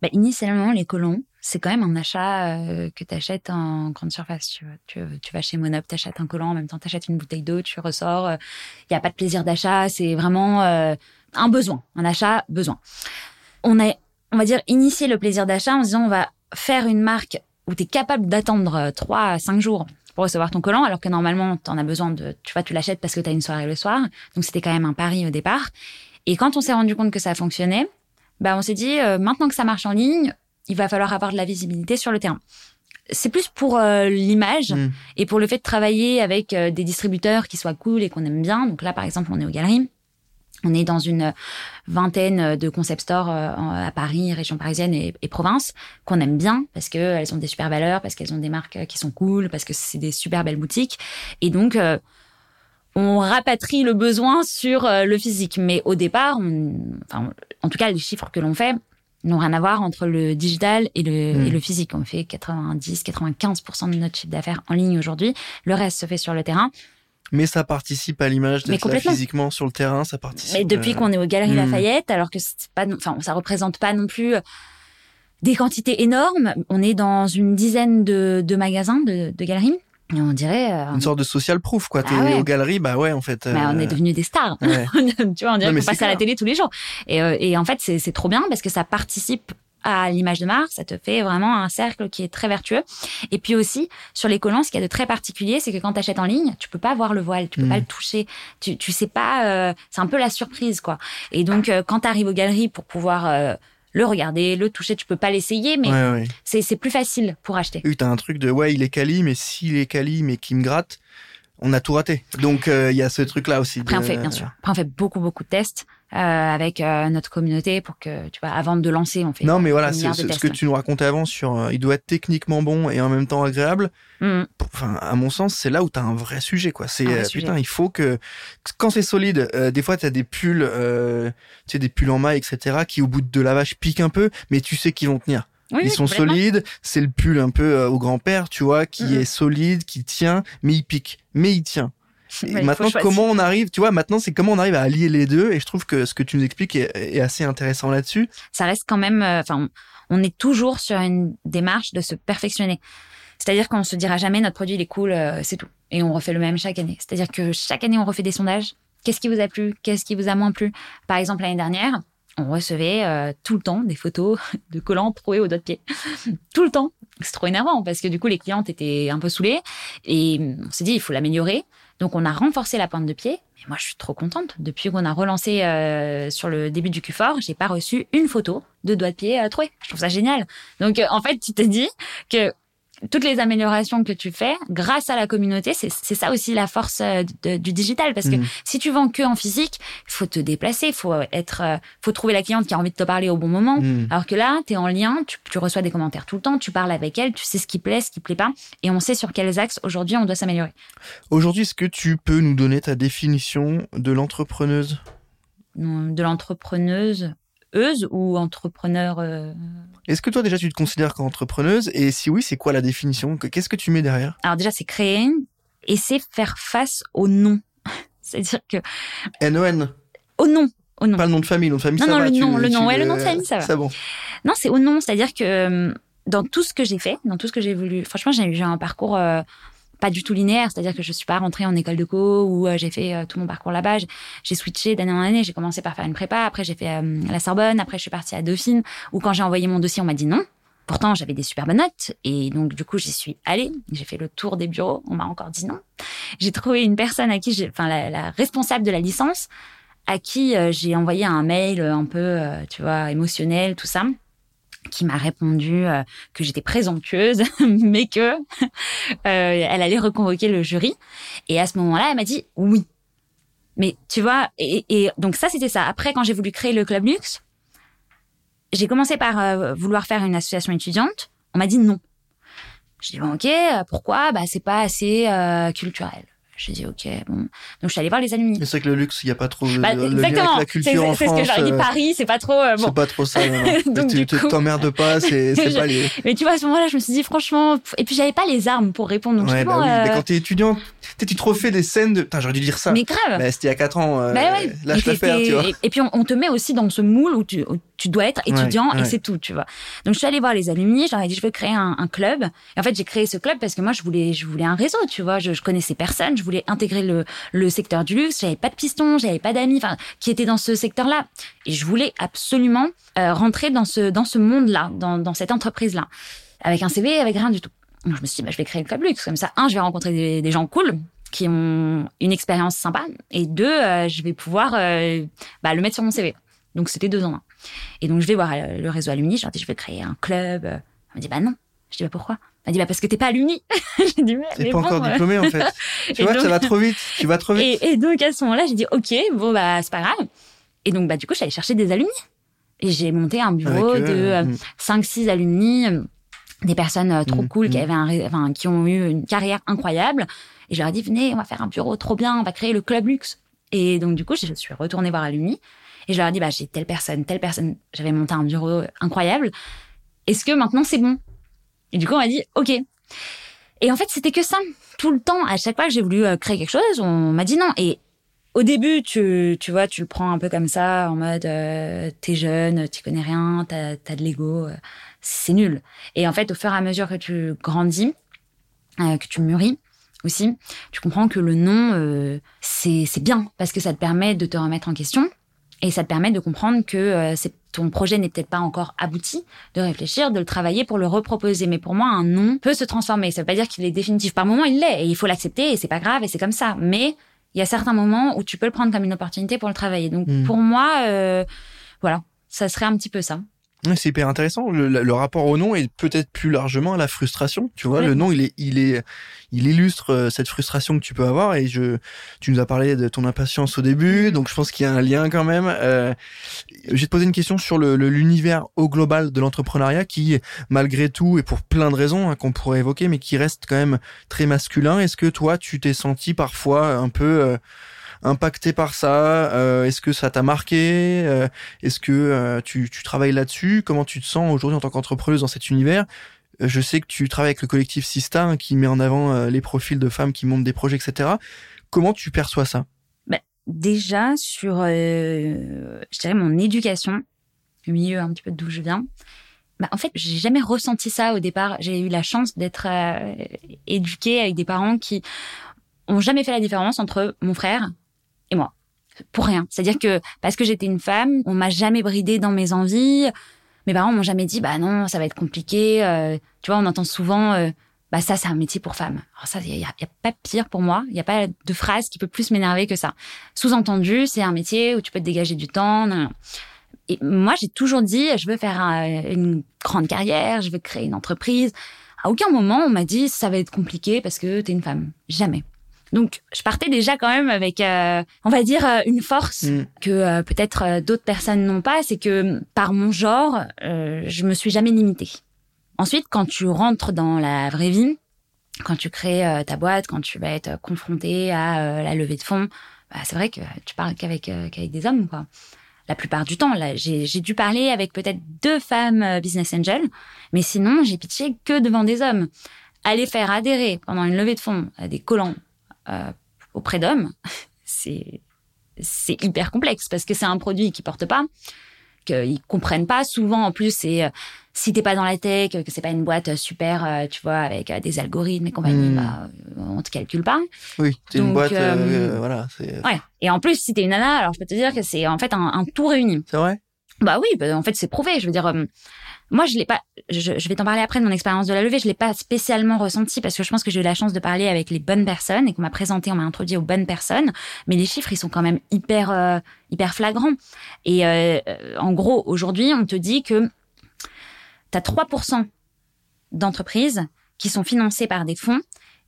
Bah, Initialement, les colons, c'est quand même un achat que tu achètes en grande surface. Tu, tu, vas chez Monop, tu achètes un collant, en même temps tu achètes une bouteille d'eau, tu ressors. Il n'y a pas de plaisir d'achat, c'est vraiment un besoin, un achat besoin on a, on va dire, initié le plaisir d'achat en disant on va faire une marque où tu es capable d'attendre 3 à 5 jours pour recevoir ton collant, alors que normalement, tu en as besoin de, tu vois, tu l'achètes parce que tu as une soirée le soir. Donc, c'était quand même un pari au départ. Et quand on s'est rendu compte que ça fonctionnait, bah, on s'est dit, euh, maintenant que ça marche en ligne, il va falloir avoir de la visibilité sur le terrain. C'est plus pour euh, l'image mmh. et pour le fait de travailler avec euh, des distributeurs qui soient cool et qu'on aime bien. Donc là, par exemple, on est aux galeries. On est dans une vingtaine de concept stores euh, à Paris, région parisienne et, province qu'on aime bien parce qu'elles ont des super valeurs, parce qu'elles ont des marques qui sont cool, parce que c'est des super belles boutiques. Et donc, euh, on rapatrie le besoin sur euh, le physique. Mais au départ, en tout cas, les chiffres que l'on fait n'ont rien à voir entre le digital et le, mmh. et le physique. On fait 90-95% de notre chiffre d'affaires en ligne aujourd'hui. Le reste se fait sur le terrain mais ça participe à l'image de ça physiquement sur le terrain, ça participe. Mais depuis euh, qu'on est aux Galeries hmm. Lafayette, alors que c'est pas, enfin, ça représente pas non plus euh, des quantités énormes. On est dans une dizaine de, de magasins, de, de galeries. Et on dirait euh, une sorte de social proof quoi. T'es ah aux galeries, bah ouais en fait. Bah, on est devenus des stars. tu vois, on dirait qu'on passe à la télé tous les jours. Et, et en fait c'est trop bien parce que ça participe à l'image de marque, ça te fait vraiment un cercle qui est très vertueux. Et puis aussi, sur les collants, ce qu'il y a de très particulier, c'est que quand tu achètes en ligne, tu peux pas voir le voile, tu peux pas mm. le toucher, tu, tu sais pas, euh, c'est un peu la surprise, quoi. Et donc, euh, quand tu arrives aux galeries pour pouvoir euh, le regarder, le toucher, tu peux pas l'essayer, mais c'est plus facile pour acheter. Oui, t'as un truc de, ouais, il est quali, mais s'il est quali, mais qui me gratte, on a tout raté. Donc, il y a ce truc-là aussi. Après, on fait, bien sûr. Après, on fait beaucoup, beaucoup de tests. Euh, avec euh, notre communauté pour que tu vois avant de lancer on fait non mais voilà ce, ce, que tu nous racontais avant sur euh, il doit être techniquement bon et en même temps agréable mm. enfin à mon sens c'est là où tu as un vrai sujet quoi c'est putain il faut que quand c'est solide des fois tu as des pulls tu sais des pulls en maille etc qui au bout de lavage piquent un peu mais tu sais qu'ils vont tenir ils sont solides, c'est le pull un peu au grand-père, tu vois, qui mm, mm. est solide, qui tient, mais il pique, mais il tient. Et maintenant, comment on arrive, tu vois, maintenant, c'est comment on arrive à allier les deux. Et je trouve que ce que tu nous expliques est, assez intéressant là-dessus. Ça reste quand même, euh, enfin, on est toujours sur une démarche de se perfectionner. C'est-à-dire qu'on se dira jamais notre produit il est cool, euh, c'est tout. Et on refait le même chaque année. C'est-à-dire que chaque année on refait des sondages. Qu'est-ce qui vous a plu? Qu'est-ce qui vous a moins plu? Par exemple l'année dernière, on recevait euh, tout le temps des photos de collants troués au dos de pied. tout le temps. C'est trop énervant parce que du coup les clientes étaient un peu saoulées et on s'est dit il faut l'améliorer. Donc on a renforcé la pointe de pied. Et moi je suis trop contente. Depuis qu'on a relancé euh, sur le début du Q4, j'ai pas reçu une photo de doigt de pied euh, troué. Je trouve ça génial. Donc euh, en fait tu te dis que toutes les améliorations que tu fais grâce à la communauté, c'est ça aussi la force euh, du digital. Parce que mm. si tu vends que en physique, il faut te déplacer, faut être, euh, faut trouver la cliente qui a envie de te parler au bon moment. Mm. Alors que là, tu es en lien, tu, tu, reçois des commentaires tout le temps, tu parles avec elle, tu sais ce qui plaît, ce qui plaît pas, et on sait sur quels axes aujourd'hui on doit s'améliorer. Aujourd'hui, est-ce que tu peux nous donner ta définition de l'entrepreneuse? De l'entrepreneuse euse ou entrepreneur euh, Est-ce que toi déjà tu te considères comme entrepreneuse? Et si oui, c'est quoi la définition? Qu'est-ce que tu mets derrière? Alors déjà, c'est créer et c'est faire face au nom. C'est-à-dire que N-O-N. Au nom. Au nom. Pas le nom de famille, le nom de famille non, ça non, va. Le nom, le nom, ouais, le nom de famille ça va. C'est bon. Non, c'est au nom, c'est-à-dire que euh, dans tout ce que j'ai fait, dans tout ce que j'ai voulu, franchement, j'ai eu un parcours euh, pas du tout linéaire, c'est-à-dire que je suis pas rentrée en école de co ou euh, j'ai fait euh, tout mon parcours là-bas. J'ai switché d'année en année. J'ai commencé par faire une prépa, après j'ai fait euh, la Sorbonne, après je suis partie à Dauphine. Où quand j'ai envoyé mon dossier, on m'a dit non. Pourtant, j'avais des super bonnes notes et donc du coup, j'y suis allée. J'ai fait le tour des bureaux. On m'a encore dit non. J'ai trouvé une personne à qui enfin la, la, responsable de la licence, à qui j'ai envoyé un mail un peu, tu vois, émotionnel, tout ça qui m'a répondu euh, que j'étais présomptueuse, mais que euh, elle allait reconvoquer le jury. Et à ce moment-là, elle m'a dit oui. Mais tu vois, et, et donc ça, c'était ça. Après, quand j'ai voulu créer le club luxe, j'ai commencé par euh, vouloir faire une association étudiante. On m'a dit non. Je dis bon ok, pourquoi? Bah c'est pas assez euh, culturel. J'ai dit ok bon. Donc je suis allée voir les alumni. Mais c'est vrai que le luxe, il y a pas trop Bah, le lien exactement. avec la culture en c'est ce que France. j'aurais dit. euh, Paris, c'est pas trop euh, bon. C'est pas trop ça. Donc, tu t'emmerdes pas, c'est pas les. Mais tu vois, à ce moment-là, je me suis dit, franchement, et puis j'avais pas les armes pour répondre. Donc, Ouais, bah oui. euh, Mais quand t'es étudiant, tu tu te refais des scènes de. Putain, j'aurais dû dire ça. mais grave. Bah, c'était il y a 4 ans. euh, Bah ouais. Là, Et je peux t'es- faire, tu vois. Et, et puis on, on te met aussi dans ce moule où tu, où tu dois être étudiant Ouais, et ouais. c'est tout, tu vois. Donc je suis allée voir les alumni, ai dit je veux créer un, un club. Et en fait j'ai créé ce club parce que moi je voulais je voulais un réseau, tu vois. Je, je connaissais personne, je voulais intégrer le, le secteur du luxe. J'avais pas de piston, j'avais pas d'amis, enfin qui étaient dans ce secteur-là. Et je voulais absolument euh, rentrer dans ce dans ce monde-là, dans, dans cette entreprise-là, avec un CV, avec rien du tout. Donc je me suis dit bah, je vais créer le club luxe comme ça. Un, je vais rencontrer des, des gens cool qui ont une expérience sympa et deux, euh, je vais pouvoir euh, bah, le mettre sur mon CV. Donc c'était deux en un. Et donc je vais voir euh, le réseau alumni, je leur dis je veux créer un club. Elle me dit bah non. Je dis bah pourquoi? Elle me dit bah parce que t'es pas alumni. J'ai dit mais, T'es pas bon, encore euh. diplômé, en fait. Tu vois, donc- ça va trop vite. Tu vas trop vite. Et, et donc à ce moment-là, j'ai dit ok, bon bah c'est pas grave. Et donc bah du coup, allée chercher des alumni. Et j'ai monté un bureau Avec de euh, euh, mm. 5-6 alumni, euh, des personnes euh, trop Mm, cool qui mm. avaient un, enfin, qui ont eu une carrière incroyable. Et je leur ai dit venez, on va faire un bureau trop bien, on va créer le club luxe. Et donc du coup, je suis retournée voir alumni et je leur ai dit bah j'ai telle personne, telle personne. J'avais monté un bureau incroyable. Est-ce que maintenant c'est bon? Et du coup, on m'a dit ok. Et en fait, c'était que ça. Tout le temps, à chaque fois que j'ai voulu euh, créer quelque chose, on m'a dit non. Et au début, tu, tu vois, tu le prends un peu comme ça, en mode, euh, t'es jeune, tu connais rien, t'as as de l'ego, euh, c'est nul. Et en fait, au fur et à mesure que tu grandis, euh, que tu mûris aussi, tu comprends que le non, euh, c'est bien, parce que ça te permet de te remettre en question, et ça te permet de comprendre que euh, ton projet n'est peut-être pas encore abouti, de réfléchir, de le travailler pour le reproposer. Mais pour moi, un non peut se transformer. Ça veut pas dire qu'il est définitif. Par moment, il l'est, et il faut l'accepter, et c'est pas grave, et c'est comme ça. Mais il y a certains moments où tu peux le prendre comme une opportunité pour le travailler. Donc Mm. pour moi, voilà, ça serait un petit peu ça. C'est hyper intéressant. Le, rapport au nom et peut-être plus largement à la frustration. Tu vois, le nom, il est, il est, il illustre euh, cette frustration que tu peux avoir. Et je, tu nous as parlé de ton impatience au début, donc je pense qu'il y a un lien quand même. Euh, je vais te poser une question sur le le- l'univers au global de l'entrepreneuriat, qui, malgré tout et pour plein de raisons hein, qu'on pourrait évoquer, mais qui reste quand même très masculin. Est-ce que toi, tu t'es senti parfois un peu euh, impacté par ça Euh, Est-ce que ça t'a marqué Euh, Est-ce que euh, tu, tu travailles là-dessus Comment tu te sens aujourd'hui en tant qu'entrepreneuse dans cet univers? Euh, Je sais que tu travailles avec le collectif Sista qui met en avant euh, les profils de femmes qui montent des projets, etc. Comment tu perçois ça? Déjà sur, je dirais mon éducation, le milieu un petit peu d'où je viens. Bah, en fait, j'ai jamais ressenti ça au départ. J'ai eu la chance d'être éduquée avec des parents qui ont jamais fait la différence entre mon frère et moi. Pour rien. C'est-à-dire que parce que j'étais une femme, on m'a jamais bridée dans mes envies. Mes parents m'ont jamais dit, bah non, ça va être compliqué. Euh, tu vois, on entend souvent, euh, bah ça, c'est un métier pour femmes. Alors ça, il y, a, a pas pire pour moi. Il y a pas de phrase qui peut plus m'énerver que ça. Sous-entendu, c'est un métier où tu peux te dégager du temps. Et moi, j'ai toujours dit, je veux faire un- une grande carrière, je veux créer une entreprise. À aucun moment, on m'a dit, ça va être compliqué parce que t'es une femme. Jamais. Donc, je partais déjà quand même avec, euh, on va dire, euh, une force Mm. que euh, peut-être euh, d'autres personnes n'ont pas. C'est que par mon genre, euh, je me suis jamais limitée. Ensuite, quand tu rentres dans la vraie vie, quand tu crées euh, ta boîte, quand tu vas être confronté à euh, la levée de fonds, bah, c'est vrai que tu parles qu'avec euh, des hommes, quoi. La plupart du temps, là, j'ai dû parler avec peut-être deux femmes business angels, mais sinon, j'ai pitché que devant des hommes. Aller faire adhérer pendant une levée de fonds à des collants euh, auprès d'hommes, c'est c'est hyper complexe parce que c'est un produit qui porte pas, qu'ils comprennent pas. Souvent, en plus, c'est euh, si t'es pas dans la tech, que c'est pas une boîte super, euh, tu vois, avec euh, des algorithmes et compagnie, Mm. bah, euh, on te calcule pas. Oui, c'est une boîte. voilà, Ouais. Et en plus, si t'es une nana, alors je peux te dire que c'est en fait un, un tout réuni. c'est vrai? Bah oui, bah, en fait, c'est prouvé. Je veux dire, moi, je l'ai pas. Je, je vais t'en parler après de mon expérience de la levée. Je l'ai pas spécialement ressenti parce que je pense que j'ai eu la chance de parler avec les bonnes personnes et qu'on m'a présenté, on m'a introduit aux bonnes personnes. Mais les chiffres, ils sont quand même hyper, euh, hyper flagrants. Et euh, euh, en gros, aujourd'hui, on te dit que tu as 3% d'entreprises qui sont financées par des fonds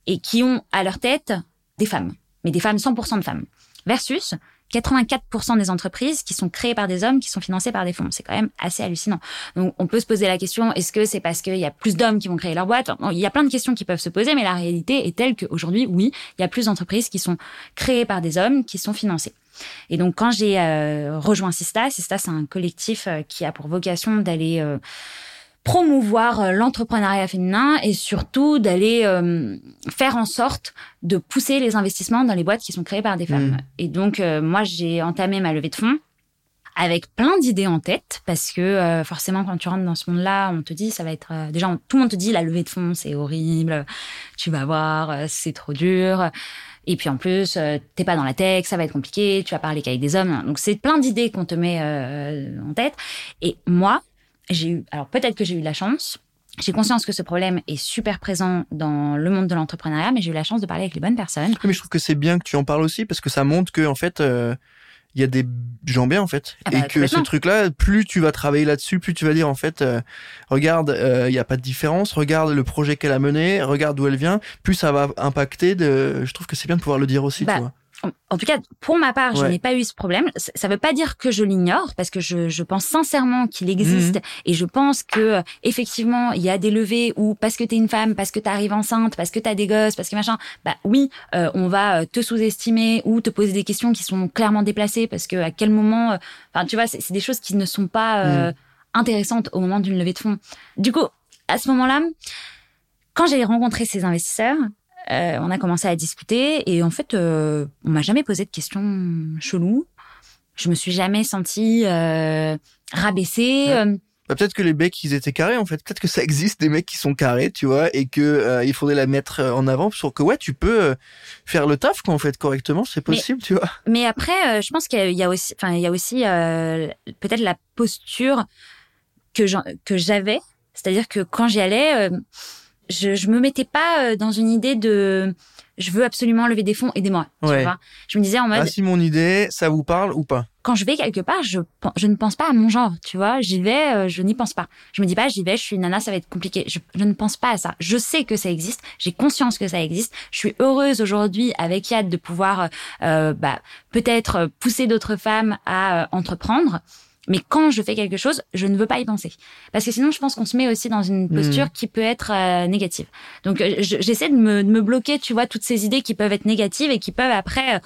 et qui ont à leur tête des femmes, mais des femmes 100% de femmes, versus 84% des entreprises qui sont créées par des hommes qui sont financées par des fonds. C'est quand même assez hallucinant. Donc on peut se poser la question, est-ce que c'est parce qu'il y a plus d'hommes qui vont créer leur boîte? Il y a plein de questions qui peuvent se poser, mais la réalité est telle qu'aujourd'hui, oui, il y a plus d'entreprises qui sont créées par des hommes qui sont financées. Et donc quand j'ai euh, rejoint Sista, Sista c'est un collectif euh, qui a pour vocation d'aller... Euh, promouvoir euh, l'entrepreneuriat féminin et surtout d'aller euh, faire en sorte de pousser les investissements dans les boîtes qui sont créées par des femmes. Mmh. Et donc euh, moi j'ai entamé ma levée de fonds avec plein d'idées en tête parce que forcément quand tu rentres dans ce monde-là, on te dit ça va être déjà tout le monde te dit la levée de fonds c'est horrible, tu vas voir c'est trop dur. Et puis en plus, t'es pas dans la tech, ça va être compliqué, tu vas parler qu'avec des hommes. Donc c'est plein d'idées qu'on te met en tête. Et moi, j'ai eu, alors peut-être que j'ai eu de la chance. J'ai conscience que ce problème est super présent dans le monde de l'entrepreneuriat, mais j'ai eu la chance de parler avec les bonnes personnes. Mais je trouve que c'est bien que tu en parles aussi parce que ça montre que en fait, euh, il y a des gens bien en fait, ah bah, et que ce truc-là, plus tu vas travailler là-dessus, plus tu vas dire en fait, euh, regarde, euh, il n'y a pas de différence, regarde le projet qu'elle a mené, regarde d'où elle vient, plus ça va impacter. De, je trouve que c'est bien de pouvoir le dire aussi. Bah, tu vois en tout cas, pour ma part, je n'ai pas eu ce problème. Ça ne veut pas dire que je l'ignore, parce que je, je, pense sincèrement qu'il existe, mhm. et je pense que effectivement, il y a des levées où parce que tu es une femme, parce que tu arrives enceinte, parce que tu as des gosses, parce que machin, bah oui, euh, on va euh, te sous-estimer ou te poser des questions qui sont clairement déplacées, parce que à quel moment, euh, enfin, tu vois, c'est des choses qui ne sont pas mhm. intéressantes au moment d'une levée de fonds. Du coup, à ce moment-là, quand j'ai rencontré ces investisseurs, euh, on a commencé à discuter et en fait, euh, on m'a jamais posé de questions cheloues. Je me suis jamais sentie euh, rabaissée. Bah, peut-être que les mecs ils étaient carrés en fait. Peut-être que ça existe des mecs qui sont carrés, tu vois, et que il faudrait la mettre en avant pour que ouais, tu peux faire le taf quoi en fait correctement, c'est possible, tu vois. Mais après, je pense qu'il y a aussi, enfin il y a aussi peut-être la posture que que j'avais, c'est-à-dire que quand j'y allais je, je me mettais pas euh, dans une idée de je veux absolument lever des fonds, aidez-moi. Tu vois je me disais en mode. Ah, si mon idée, ça vous parle ou pas? Quand je vais quelque part, je, je ne pense pas à mon genre, tu vois. J'y vais, euh, je n'y pense pas. Je me dis pas, j'y vais, je suis nana, ça va être compliqué. Je, je, ne pense pas à ça. Je sais que ça existe. J'ai conscience que ça existe. Je suis heureuse aujourd'hui avec Yad de pouvoir, euh, bah, peut-être pousser d'autres femmes à entreprendre. Mais quand je fais quelque chose, je ne veux pas y penser. Parce que sinon, je pense qu'on se met aussi dans une posture hmm. qui peut être euh, négative. Donc, euh, j'essaie de me, de me, bloquer, tu vois, toutes ces idées qui peuvent être négatives et qui peuvent après, euh,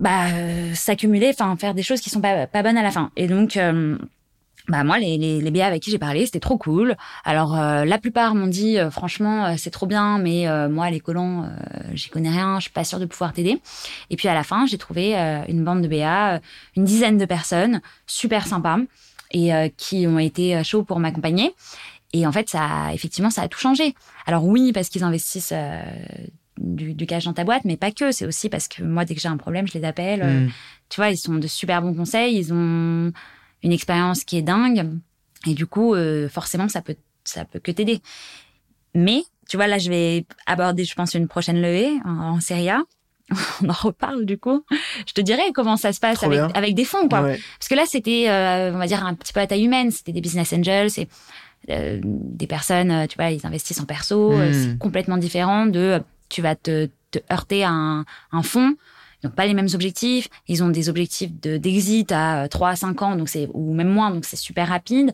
bah, s'accumuler, enfin, faire des choses qui sont pas, pas bonnes à la fin. Et donc, bah moi les les, les BA avec qui j'ai parlé c'était trop cool alors euh, la plupart m'ont dit euh, franchement euh, c'est trop bien mais moi les colons j'y connais rien je suis pas sûre de pouvoir t'aider et puis à la fin j'ai trouvé une bande de BA une dizaine de personnes super sympas et qui ont été chauds pour m'accompagner et en fait ça effectivement ça a tout changé alors oui parce qu'ils investissent du, du, cash dans ta boîte, mais pas que. C'est aussi parce que moi, dès que j'ai un problème, je les appelle. Mmh. Tu vois, ils sont de super bons conseils. Ils ont une expérience qui est dingue. Et du coup, euh, forcément, ça peut, ça peut que t'aider. Mais, tu vois, là, je vais aborder, je pense, une prochaine levée en, série A. On en reparle du coup. Je te dirai comment ça se passe avec, avec, des fonds, quoi. Parce que là, c'était, euh, on va dire, un petit peu à taille humaine. C'était des business angels, c'est euh, des personnes, tu vois, ils investissent en perso. Hmm. C'est complètement différent de, tu vas te, te heurter à un, un fonds ils n'ont pas les mêmes objectifs. Ils ont des objectifs de d'exit à 3 euh, à 5 ans, donc c'est ou même moins, donc c'est super rapide.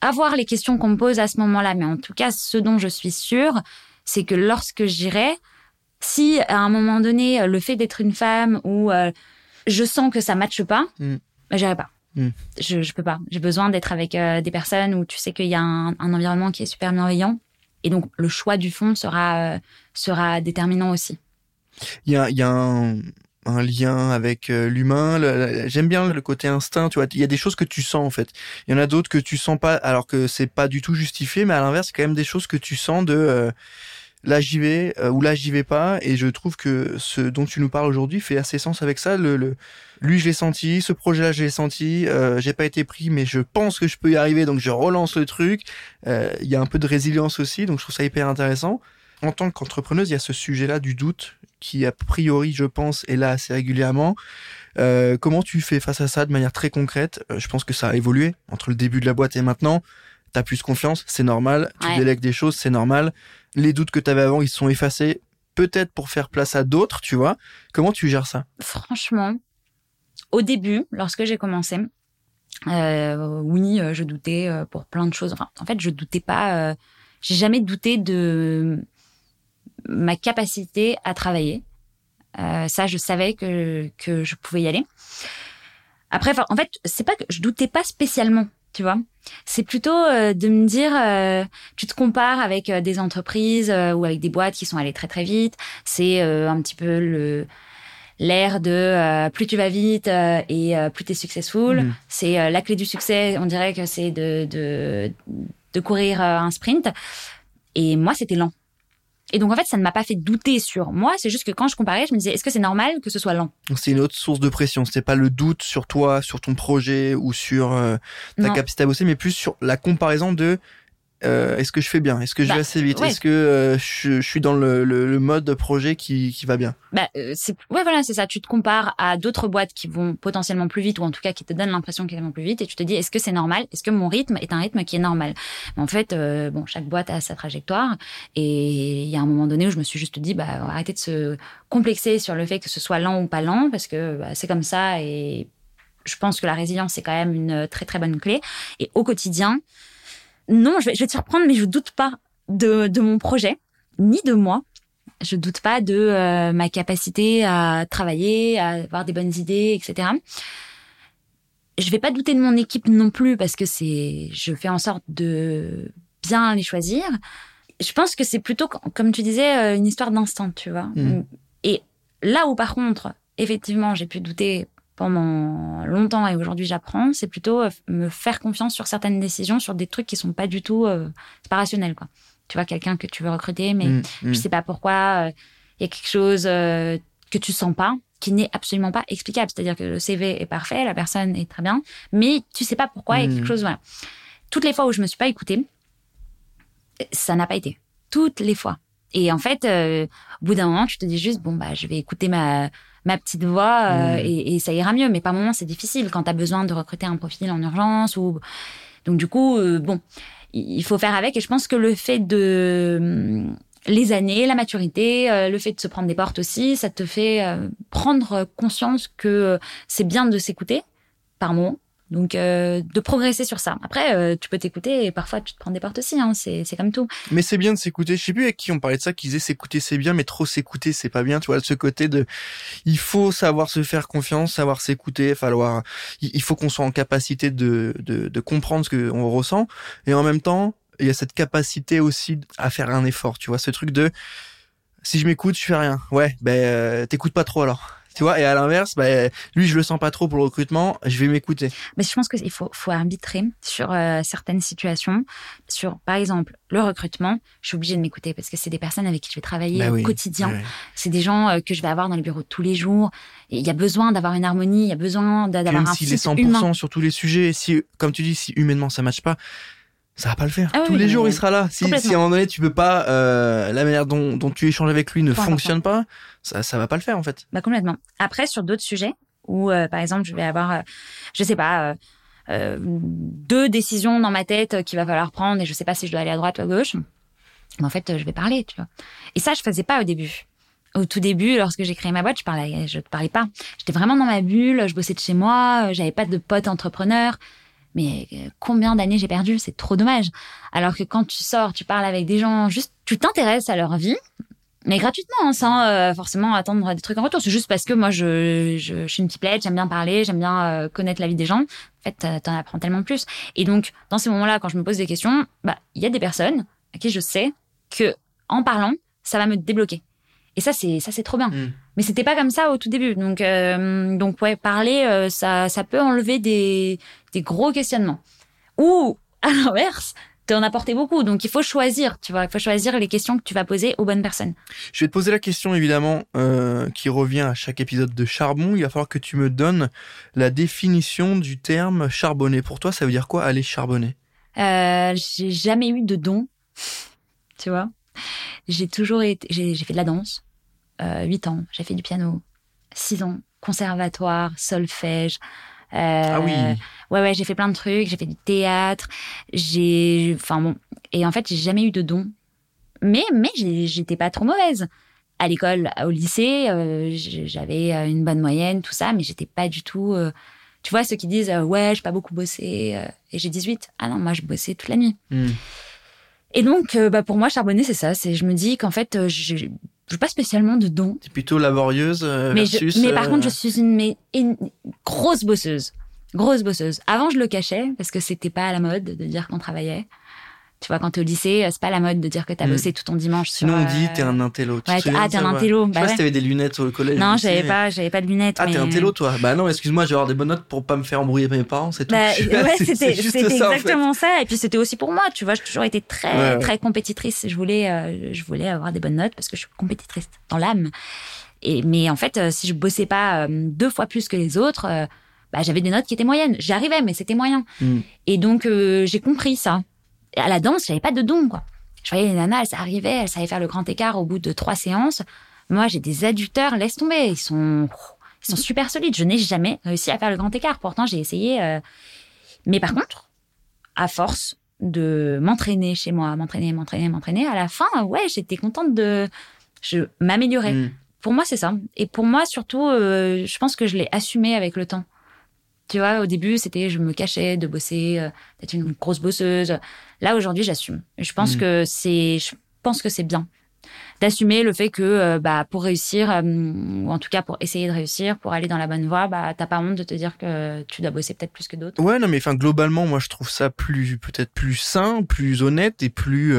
Avoir les questions qu'on me pose à ce moment-là, mais en tout cas, ce dont je suis sûre, c'est que lorsque j'irai, si à un moment donné, le fait d'être une femme ou euh, je sens que ça matche pas, mm. bah, j'irai pas. Mm. Je, je peux pas. J'ai besoin d'être avec euh, des personnes où tu sais qu'il y a un, un, environnement qui est super bienveillant. Et donc, le choix du fond sera, sera déterminant aussi il y a, y a un, un lien avec euh, l'humain. J'aime bien le côté instinct, tu vois. Il y a des choses que tu sens en fait. Il y en a d'autres que tu sens pas, alors que c'est pas du tout justifié. Mais à l'inverse, c'est quand même des choses que tu sens de euh, là j'y vais euh, ou là j'y vais pas. Et je trouve que ce dont tu nous parles aujourd'hui fait assez sens avec ça. Le, le lui je l'ai senti, ce projet-là je l'ai senti. J'ai pas été pris, mais je pense que je peux y arriver, donc je relance le truc. Il y a un peu de résilience aussi, donc je trouve ça hyper intéressant en tant qu'entrepreneuse, il y a ce sujet-là du doute qui, a priori, je pense, est là assez régulièrement. Euh, comment tu fais face à ça de manière très concrète? Euh, Je pense que ça a évolué entre le début de la boîte et maintenant. t'as plus confiance, c'est normal. Tu délègues des choses, c'est normal. Les doutes que t'avais avant, ils sont effacés. Peut-être pour faire place à d'autres, tu vois. Comment tu gères ça? Franchement, au début, lorsque j'ai commencé, euh, oui, euh, je doutais euh, pour plein de choses. Enfin, en fait, je doutais pas. euh, j'ai jamais douté de ma capacité à travailler. Euh, ça, je savais que que je pouvais y aller. Après, en fait, c'est pas que je doutais pas spécialement, tu vois. C'est plutôt euh, de me dire, euh, tu te compares avec euh, des entreprises euh, ou avec des boîtes qui sont allées très très vite. C'est euh, un petit peu le l'air de euh, plus tu vas vite euh, et euh, plus tu es successful. Mhm. C'est euh, la clé du succès. On dirait que c'est de, de, de courir un sprint. Et moi, c'était lent. Et donc, en fait, ça ne m'a pas fait douter sur moi. C'est juste que quand je comparais, je me disais, est-ce que c'est normal que ce soit lent C'est une autre source de pression. C'était pas le doute sur toi, sur ton projet ou sur euh, ta Non. capacité à bosser, mais plus sur la comparaison de euh, est-ce que je fais bien, est-ce que je Bah, vais assez vite, ouais. est-ce que euh, je, je suis dans le, le, le mode projet qui, qui va bien? bah, euh, c'est ouais voilà c'est ça. Tu te compares à d'autres boîtes qui vont potentiellement plus vite ou en tout cas qui te donnent l'impression qu'elles vont plus vite et tu te dis est-ce que c'est normal? Est-ce que mon rythme est un rythme qui est normal? Mais en fait euh, bon chaque boîte a sa trajectoire et il y a un moment donné où je me suis juste dit bah arrêter de se complexer sur le fait que ce soit lent ou pas lent parce que bah, c'est comme ça et je pense que la résilience c'est quand même une très très bonne clé. Et au quotidien non je vais, je vais te surprendre mais je doute pas de, de mon projet ni de moi je doute pas de euh, ma capacité à travailler, à avoir des bonnes idées, etc. Je vais pas douter de mon équipe non plus parce que c'est, je fais en sorte de bien les choisir. Je pense que c'est plutôt, comme tu disais, euh, une histoire d'instant, tu vois. Mhm. Et là où par contre, effectivement, j'ai pu douter pendant longtemps et aujourd'hui j'apprends, c'est plutôt euh, me faire confiance sur certaines décisions, sur des trucs qui sont pas du tout, euh, c'est pas rationnel quoi. Tu vois quelqu'un que tu veux recruter, mais Mm, mm. je sais pas pourquoi il y a quelque chose euh, que tu sens pas qui n'est absolument pas explicable c'est-à-dire que le CV est parfait la personne est très bien mais tu sais pas pourquoi il y a Mm. quelque chose voilà toutes les fois où je me suis pas écoutée ça n'a pas été toutes les fois et en fait euh, au bout d'un moment tu te dis juste bon bah je vais écouter ma ma petite voix euh, Mm. et, et ça ira mieux mais par moment c'est difficile quand tu as besoin de recruter un profil en urgence ou donc du coup euh, bon il faut faire avec et je pense que le fait de hum, les années, la maturité, euh, le fait de se prendre des portes aussi, ça te fait euh, prendre conscience que c'est bien de s'écouter par moment. Donc euh, de progresser sur ça. Après, euh, tu peux t'écouter et parfois tu te prends des portes aussi. Hein, c'est c'est comme tout. Mais c'est bien de s'écouter. Je sais plus avec qui on parlait de ça, qui disait s'écouter c'est bien, mais trop s'écouter c'est pas bien. Tu vois, ce côté de, il faut savoir se faire confiance, savoir s'écouter, falloir, il il faut qu'on soit en capacité de, de, de comprendre ce qu'on ressent. Et en même temps, il y a cette capacité aussi à faire un effort. Tu vois, ce truc de, si je m'écoute, je fais rien. Ouais, ben, euh, t'écoutes pas trop alors. Tu vois, et à l'inverse, ben, lui, je le sens pas trop pour le recrutement, je vais m'écouter. Mais je pense qu'il faut, faut arbitrer sur euh, certaines situations. Sur, par exemple, le recrutement, je suis obligée de m'écouter parce que c'est des personnes avec qui je vais travailler Bah au quotidien. ouais. C'est des gens euh, que je vais avoir dans le bureau tous les jours. Il y a besoin d'avoir une harmonie, il y a besoin d'avoir même un s'il est fit 100% humain. sur tous les sujets, si, comme tu dis, si humainement ça matche pas, ça va pas le faire. Ah tous oui, les jours, il sera là. Si, si à un moment donné, tu peux pas, euh, la manière dont, dont tu échanges avec lui ne fonctionne pas, ça, ça va pas le faire, en fait. Bah complètement. Après, sur d'autres sujets où, euh, par exemple, je vais avoir, euh, je sais pas, euh, euh, deux décisions dans ma tête euh, qu'il va falloir prendre et je sais pas si je dois aller à droite ou à gauche. Mais en fait, je vais parler, tu vois. Et ça, je faisais pas au début. Au tout début, lorsque j'ai créé ma boîte, je parlais, je ne parlais pas. J'étais vraiment dans ma bulle, je bossais de chez moi, j'avais pas de potes entrepreneurs. Mais euh, combien d'années j'ai perdu? C'est trop dommage. Alors que quand tu sors, tu parles avec des gens, juste tu t'intéresses à leur vie, mais gratuitement, hein, sans euh, forcément attendre des trucs en retour. C'est juste parce que moi, je, je, je suis une pipelette, j'aime bien parler, j'aime bien euh, connaître la vie des gens. En fait, t'en- t'en apprends tellement plus. Et donc, dans ces moments-là, quand je me pose des questions, bah, il y a des personnes à qui je sais que en parlant, ça va me débloquer. Et ça, c'est ça, c'est trop bien. Mm. Mais c'était pas comme ça au tout début. Donc, euh, donc ouais, parler, euh, ça, ça peut enlever des, des gros questionnements. Ou à l'inverse, t'en apporter beaucoup. Donc, il faut choisir. Tu vois, il faut choisir les questions que tu vas poser aux bonnes personnes. Je vais te poser la question, évidemment, euh, qui revient à chaque épisode de charbon. Il va falloir que tu me donnes la définition du terme charbonner. Pour toi, ça veut dire quoi aller charbonner? Euh, j'ai jamais eu de don, tu vois. J'ai toujours été, j'ai j'ai fait de la danse, euh, 8 ans, j'ai fait du piano, 6 ans, conservatoire, solfège, ah oui. Ouais, ouais, j'ai fait plein de trucs. J'ai fait du théâtre. J'ai, enfin bon, et en fait, j'ai jamais eu de don. Mais, mais j'étais pas trop mauvaise. À l'école, au lycée, euh, j'avais euh, une bonne moyenne, tout ça, mais j'étais pas du tout. Euh, tu vois, ceux qui disent ouais, j'ai pas beaucoup bossé et j'ai 18. Ah non, moi, je bossais toute la nuit. Hmm. Et donc, bah, pour moi, charbonner, c'est ça. C'est, je me dis qu'en fait, je pas spécialement de dons. es plutôt laborieuse mais versus, mais par contre, je suis une, mais, une grosse bosseuse. Grosse bosseuse. Avant, je le cachais parce que c'était pas à la mode de dire qu'on travaillait. Tu vois, quand t'es au lycée, c'est pas la mode de dire que t'as mm. bossé tout ton dimanche. Sinon, on dit t'es un intello. ouais, ah, t'es un intello. Bah je sais pas si t'avais des lunettes au collège. Non, j'avais pas, j'avais pas de lunettes. Ah, t'es un intello, toi. Bah non, excuse-moi, je vais avoir des bonnes notes pour pas me faire embrouiller par mes parents, c'est tout. Bah, ouais, c'était exactement ça. Et puis c'était aussi pour moi. Tu vois, j'ai toujours été très, très compétitrice. Je voulais, euh, je voulais avoir des bonnes notes parce que je suis compétitrice dans l'âme. Et mais en fait, euh, si je bossais pas euh, deux fois plus que les autres. bah, j'avais des notes qui étaient moyennes. J'arrivais, mais c'était moyen. Mm. Et donc, j'ai compris ça à la danse, j'avais pas de don, quoi. Je voyais les nanas, elles arrivaient, elles savaient faire le grand écart au bout de trois séances. Moi, j'ai des adducteurs, laisse tomber. Ils sont, ils sont super solides. Je n'ai jamais réussi à faire le grand écart. Pourtant, j'ai essayé. Euh, mais par contre, à force de m'entraîner chez moi, m'entraîner, m'entraîner, m'entraîner, à la fin, ouais, j'étais contente de je m'améliorer. Mm. Pour moi, c'est ça. Et pour moi, surtout, euh, je pense que je l'ai assumé avec le temps. Tu vois, au début, c'était je me cachais de bosser, euh, d'être une grosse bosseuse. Là, aujourd'hui, j'assume. Je pense mm. que c'est, je pense que c'est bien d'assumer le fait que euh, bah pour réussir euh, ou en tout cas pour essayer de réussir pour aller dans la bonne voie bah t'as pas honte de te dire que tu dois bosser peut-être plus que d'autres ouais non mais enfin globalement moi je trouve ça plus peut-être plus sain plus honnête et plus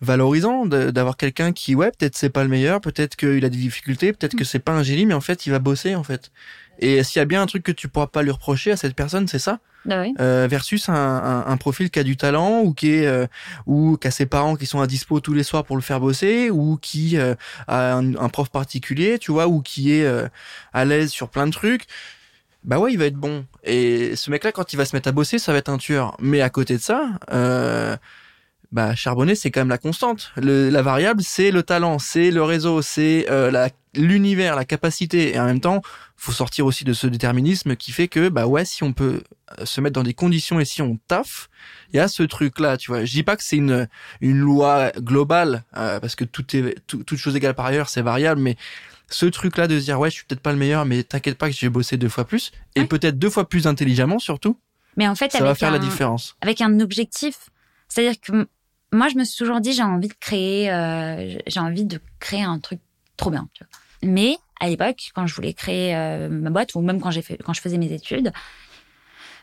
valorisant d'avoir quelqu'un qui ouais peut-être c'est pas le meilleur peut-être qu'il a des difficultés peut-être mm. que c'est pas un génie mais en fait il va bosser en fait et s'il y a bien un truc que tu pourras pas lui reprocher à cette personne, c'est ça? Bah oui. euh, versus un, un, un, profil qui a du talent ou qui est euh, ou qui a ses parents qui sont à dispo tous les soirs pour le faire bosser ou qui euh, a un, un, prof particulier, tu vois, ou qui est euh, à l'aise sur plein de trucs. Bah ouais, il va être bon. Et ce mec-là, quand il va se mettre à bosser, ça va être un tueur. Mais à côté de ça, bah charbonner c'est quand même la constante. Le, la variable c'est le talent, c'est le réseau, c'est euh, la l'univers, la capacité et en même temps, faut sortir aussi de ce déterminisme qui fait que bah ouais, si on peut euh, se mettre dans des conditions et si on taffe, il y a ce truc là, tu vois. Je dis pas que c'est une une loi globale euh, parce que tout est tout, toute chose égale par ailleurs, c'est variable mais ce truc là de se dire ouais, je suis peut-être pas le meilleur mais t'inquiète pas que j'ai bossé deux fois plus et peut-être deux fois plus intelligemment surtout. Mais en fait, ça va faire la différence. Avec un objectif, c'est-à-dire que moi, je me suis toujours dit, j'ai envie de créer, euh, j'ai envie de créer un truc trop bien. Tu vois. Mais à l'époque, quand je voulais créer euh, ma boîte, ou même quand j'ai fait, quand je faisais mes études,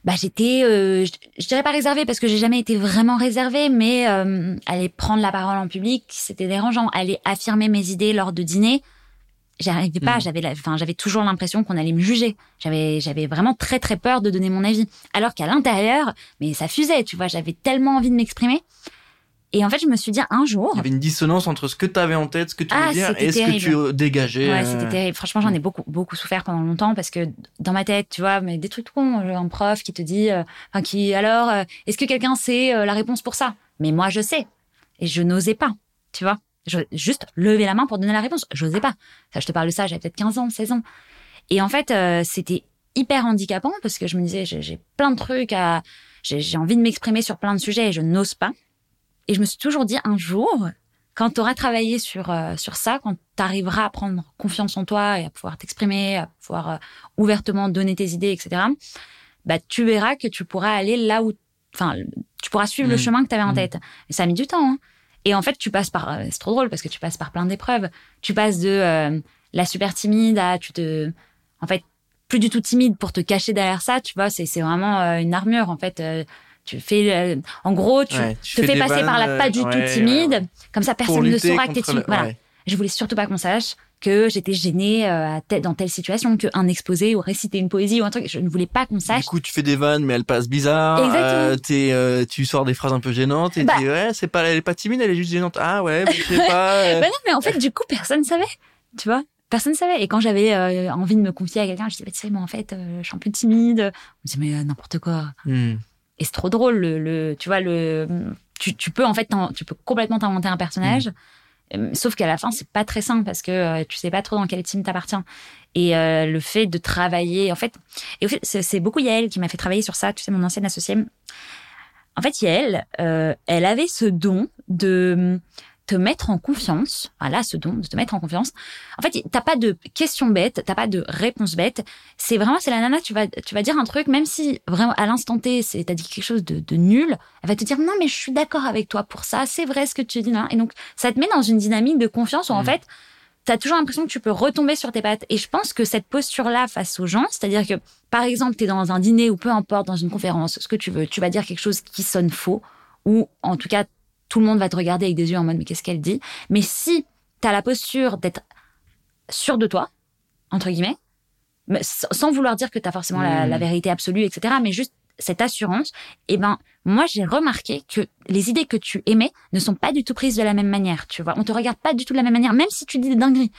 bah j'étais, euh, je, dirais pas réservée parce que j'ai jamais été vraiment réservée, mais euh, aller prendre la parole en public, c'était dérangeant. Aller affirmer mes idées lors de dîner, j'arrivais pas. Mmh. J'avais, enfin, j'avais toujours l'impression qu'on allait me juger. J'avais, j'avais vraiment très très peur de donner mon avis. Alors qu'à l'intérieur, mais ça fusait, tu vois. J'avais tellement envie de m'exprimer. Et en fait, je me suis dit un jour. Il y avait une dissonance entre ce que tu avais en tête, ce que tu voulais ah, dire et ce que tu dégageais. Ouais, c'était terrible. Franchement, j'en ai beaucoup, beaucoup souffert pendant longtemps parce que dans ma tête, tu vois, mais des trucs cons, un prof qui te dit, euh, enfin, qui, alors, euh, est-ce que quelqu'un sait euh, la réponse pour ça? Mais moi, je sais. Et je n'osais pas, tu vois. Je, juste lever la main pour donner la réponse. J'osais pas. Ça, je te parle de ça, j'avais peut-être 15 ans, 16 ans. Et en fait, c'était hyper handicapant parce que je me disais, j'ai plein de trucs à, j'ai envie de m'exprimer sur plein de sujets et je n'ose pas. Et je me suis toujours dit un jour, quand tu auras travaillé sur euh, sur ça, quand tu arriveras à prendre confiance en toi et à pouvoir t'exprimer, à pouvoir euh, ouvertement donner tes idées, etc. Bah tu verras que tu pourras aller là où, enfin, tu pourras suivre le mmh. chemin que tu avais en mmh. tête. Ça a mis du temps. Hein. Et en fait, tu passes par, euh, c'est trop drôle parce que tu passes par plein d'épreuves. Tu passes de la super timide à tu te, en fait, plus du tout timide pour te cacher derrière ça. Tu vois, c'est c'est vraiment une armure en fait tu fais euh, en gros tu, te fais passer par la pas du tout timide. comme ça personne ne saura que t'es timide. voilà. je voulais surtout pas qu'on sache que j'étais gênée euh, dans telle situation qu'un exposé ou réciter une poésie ou un truc. Je ne voulais pas qu'on sache. du coup tu fais des vannes mais elles passent bizarre euh, euh, tu sors des phrases un peu gênantes et bah, ouais c'est pas elle est pas timide elle est juste gênante. Ah ouais je sais pas bah non mais en fait du coup personne savait. Tu vois personne savait. Et quand j'avais envie de me confier à quelqu'un, je disais, bah, tu sais, moi, en fait, je suis un peu timide. On me disait, mais n'importe quoi. Hmm. Et c'est trop drôle. Le, tu vois, le, tu, tu peux en fait, tu peux complètement t'inventer un personnage. Euh, Sauf qu'à la fin, c'est pas très simple parce que euh, tu sais pas trop dans quel team t'appartiens. Et euh, le fait de travailler, en fait, et c'est beaucoup Yael qui m'a fait travailler sur ça. Tu sais, mon ancienne associée. En fait, Yael, euh, elle avait ce don de te mettre en confiance. Voilà, ce don de te mettre en confiance. En fait, t'as pas de questions bêtes, t'as pas de réponses bêtes. C'est vraiment, c'est la nana, tu vas, tu vas dire un truc, même si vraiment à l'instant T, c'est, t'as dit quelque chose de, de nul, elle va te dire non, mais je suis d'accord avec toi pour ça, c'est vrai ce que tu dis là. Et donc, ça te met dans une dynamique de confiance où en Mm. fait, t'as toujours l'impression que tu peux retomber sur tes pattes. Et je pense que cette posture-là face aux gens, c'est-à-dire que, par exemple, t'es dans un dîner ou peu importe, dans une conférence, ce que tu veux, tu vas dire quelque chose qui sonne faux, ou en tout cas, tout le monde va te regarder avec des yeux en mode, mais qu'est-ce qu'elle dit? Mais si t'as la posture d'être sûr de toi, entre guillemets, mais sans vouloir dire que t'as forcément la, Mm. la vérité absolue, etc., mais juste cette assurance, eh ben, moi, j'ai remarqué que les idées que tu émets ne sont pas du tout prises de la même manière, tu vois. On te regarde pas du tout de la même manière, même si tu dis des dingueries.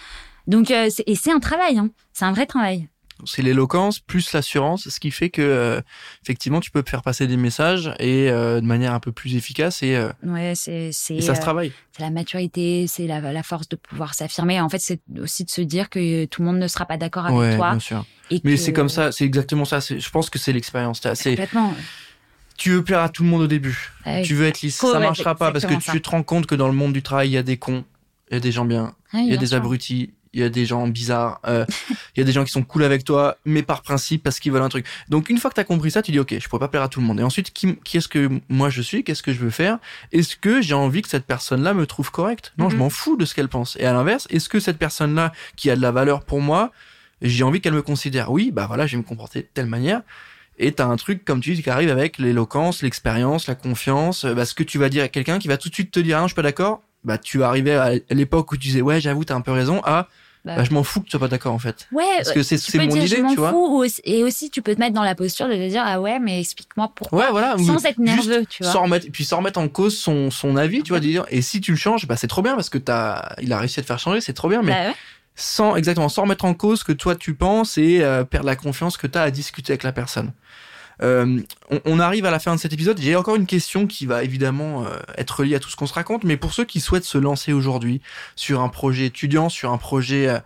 Donc, euh, c'est- et c'est un travail, hein. C'est un vrai travail. C'est l'éloquence plus l'assurance, ce qui fait que euh, effectivement tu peux faire passer des messages et euh, de manière un peu plus efficace et, euh, Ouais, c'est, c'est, et ça se travaille. c'est la maturité, c'est la, la force de pouvoir s'affirmer. En fait, c'est aussi de se dire que tout le monde ne sera pas d'accord avec Ouais, toi. bien sûr. Et Mais que- c'est comme ça, c'est exactement ça. c'est- Je pense que c'est l'expérience. T'as- C'est Complètement. tu veux plaire à tout le monde au début. Ah oui. Tu veux être lisse, ça être marchera pas parce que tu te rends compte que dans le monde du travail, il y a des cons, il y a des gens bien, Ah oui, il y a des sûr. abrutis, il y a des gens bizarres, euh, il y a des gens qui sont cool avec toi, mais par principe parce qu'ils veulent un truc. Donc une fois que tu as compris ça, tu dis OK, je pourrais pas plaire à tout le monde. Et ensuite, qui, qui est-ce que moi je suis? Qu'est-ce que je veux faire? Est-ce que j'ai envie que cette personne-là me trouve correct? Non, je Mhm. m'en fous de ce qu'elle pense. Et à l'inverse, est-ce que cette personne-là qui a de la valeur pour moi, j'ai envie qu'elle me considère? Oui, bah voilà, je vais me comporter de telle manière. Et t'as un truc, comme tu dis, qui arrive avec l'éloquence, l'expérience, la confiance. euh, Bah, ce que tu vas dire à quelqu'un qui va tout de suite te dire, ah non, je suis pas d'accord. Bah, tu vas arriver à l'époque où tu disais, ouais, j'avoue, t'as un peu raison, à, Bah, bah, je m'en fous que tu sois pas d'accord, en fait. Ouais, Parce que c'est, tu c'est mon dire, idée, tu vois. fous, et aussi tu peux te mettre dans la posture de te dire ah ouais mais explique-moi pourquoi Ouais, voilà. sans être nerveux tu vois Sans remettre, puis sans remettre en cause son, son avis, tu vois, dire, et si tu le changes, bah, c'est trop bien parce que t'as, il a réussi à te faire changer, c'est trop bien, mais Bah ouais. sans, exactement, sans remettre en cause ce que toi tu penses et euh, perdre la confiance que tu as à discuter avec la personne. Euh, on, on arrive à la fin de cet épisode. J'ai encore une question qui va évidemment euh, être liée à tout ce qu'on se raconte, mais pour ceux qui souhaitent se lancer aujourd'hui sur un projet étudiant, sur un projet euh,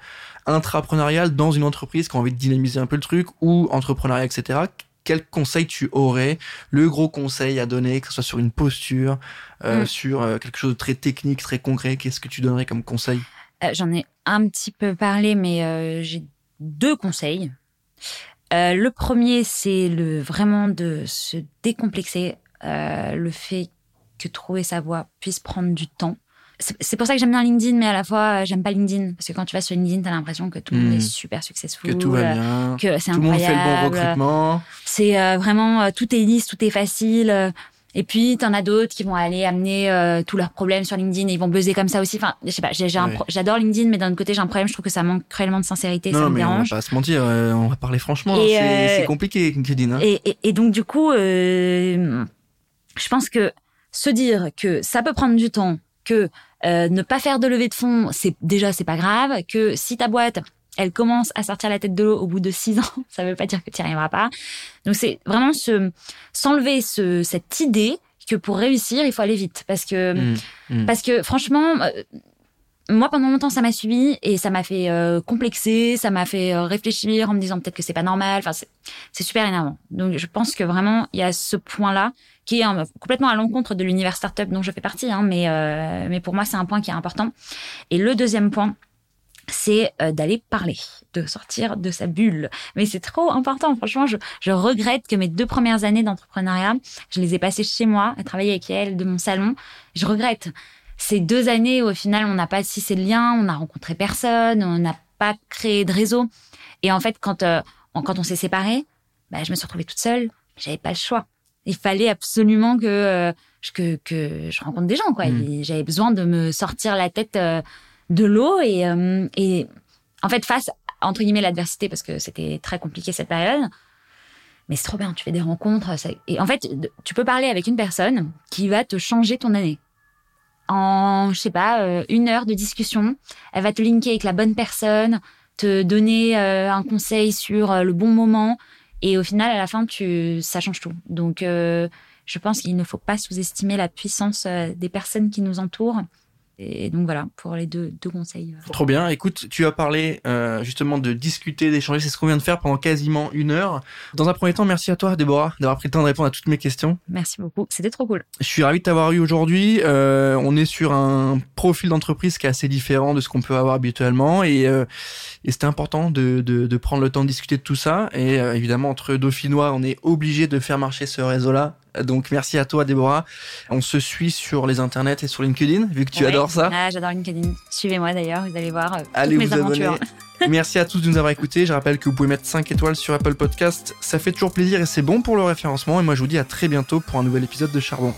intrapreneurial dans une entreprise qui a envie de dynamiser un peu le truc ou entrepreneuriat, etc. Quel conseil tu aurais Le gros conseil à donner, que ce soit sur une posture, euh, Mm. sur euh, quelque chose de très technique, très concret, qu'est-ce que tu donnerais comme conseil? Euh, J'en ai un petit peu parlé, mais euh, j'ai deux conseils. Euh, le premier, c'est le vraiment de se décomplexer. Euh, le fait que trouver sa voie puisse prendre du temps. C'est pour ça que j'aime bien LinkedIn, mais à la fois, euh, j'aime pas LinkedIn. Parce que quand tu vas sur LinkedIn, t'as l'impression que tout le monde Mm. est super successful. Que tout va euh, bien Que c'est tout le monde fait le bon incroyable. recrutement. C'est euh, vraiment tout est lisse, tout est facile. Et puis t'en as d'autres qui vont aller amener euh, tous leurs problèmes sur LinkedIn et ils vont buzzer comme ça aussi. Enfin, je sais pas. Ouais. J'adore LinkedIn, mais d'un autre côté j'ai un problème. Je trouve que ça manque cruellement de sincérité. Non, ça me mais on va dérange. pas se mentir, euh, on va parler franchement. C'est euh, c'est compliqué, LinkedIn. Hein. Et, et, et donc du coup, euh, je pense que se dire que ça peut prendre du temps, que euh, ne pas faire de levée de fonds, c'est déjà c'est pas grave, que si ta boîte elle commence à sortir la tête de l'eau au bout de six ans, ça veut pas dire que tu n'y arriveras pas. Donc c'est vraiment se s'enlever ce, cette idée que pour réussir il faut aller vite parce que Mm, mm. parce que franchement, euh, moi pendant longtemps ça m'a suivi et ça m'a fait euh, complexer, ça m'a fait euh, réfléchir en me disant peut-être que c'est pas normal. Enfin, c'est- c'est super énervant. Donc je pense que vraiment il y a ce point-là qui est euh, complètement à l'encontre de l'univers startup dont je fais partie, hein, mais euh, mais pour moi c'est un point qui est important. Et le deuxième point, c'est euh, d'aller parler, de sortir de sa bulle. Mais c'est trop important. Franchement, je, je regrette que mes deux premières années d'entrepreneuriat, je les ai passées chez moi, à travailler avec elle de mon salon. Je regrette ces deux années où au final on n'a pas tissé de lien, on n'a rencontré personne, on n'a pas créé de réseau. Et en fait, quand euh, on- quand on s'est séparés, bah, je me suis retrouvée toute seule. J'avais pas le choix. Il fallait absolument que euh, je- que que je rencontre des gens quoi. Mm. Et J'avais besoin de me sortir la tête euh, de l'eau et euh, et en fait face entre guillemets l'adversité parce que c'était très compliqué cette période. Mais c'est trop bien, tu fais des rencontres. ça- Et en fait, tu peux parler avec une personne qui va te changer ton année en, je sais pas, euh, une heure de discussion. Elle va te linker avec la bonne personne, te donner euh, un conseil sur le bon moment. Et au final, à la fin, tu, ça change tout. Donc, euh, je pense qu'il ne faut pas sous-estimer la puissance des personnes qui nous entourent. Et donc voilà, pour les deux, deux conseils. euh. Trop bien. Écoute, tu as parlé euh, justement de discuter, d'échanger. C'est ce qu'on vient de faire pendant quasiment une heure. Dans un premier temps, merci à toi, Déborah, d'avoir pris le temps de répondre à toutes mes questions. Merci beaucoup. C'était trop cool. Je suis ravi de t'avoir eu aujourd'hui. Euh, on est sur un profil d'entreprise qui est assez différent de ce qu'on peut avoir habituellement. Et, euh, et c'était important de, de, de, prendre le temps de discuter de tout ça. Et euh, évidemment, entre Dauphinois, on est obligé de faire marcher ce réseau-là. Donc merci à toi Déborah. On se suit sur les internets et sur LinkedIn vu que tu ouais. adores ça. Ah, j'adore LinkedIn. Suivez-moi d'ailleurs, vous allez voir euh, Allez toutes vous mes aventures. abonner. Merci à tous de nous avoir écoutés. Je rappelle que vous pouvez mettre 5 étoiles sur Apple Podcast. Ça fait toujours plaisir et c'est bon pour le référencement. Et moi je vous dis à très bientôt pour un nouvel épisode de Charbon.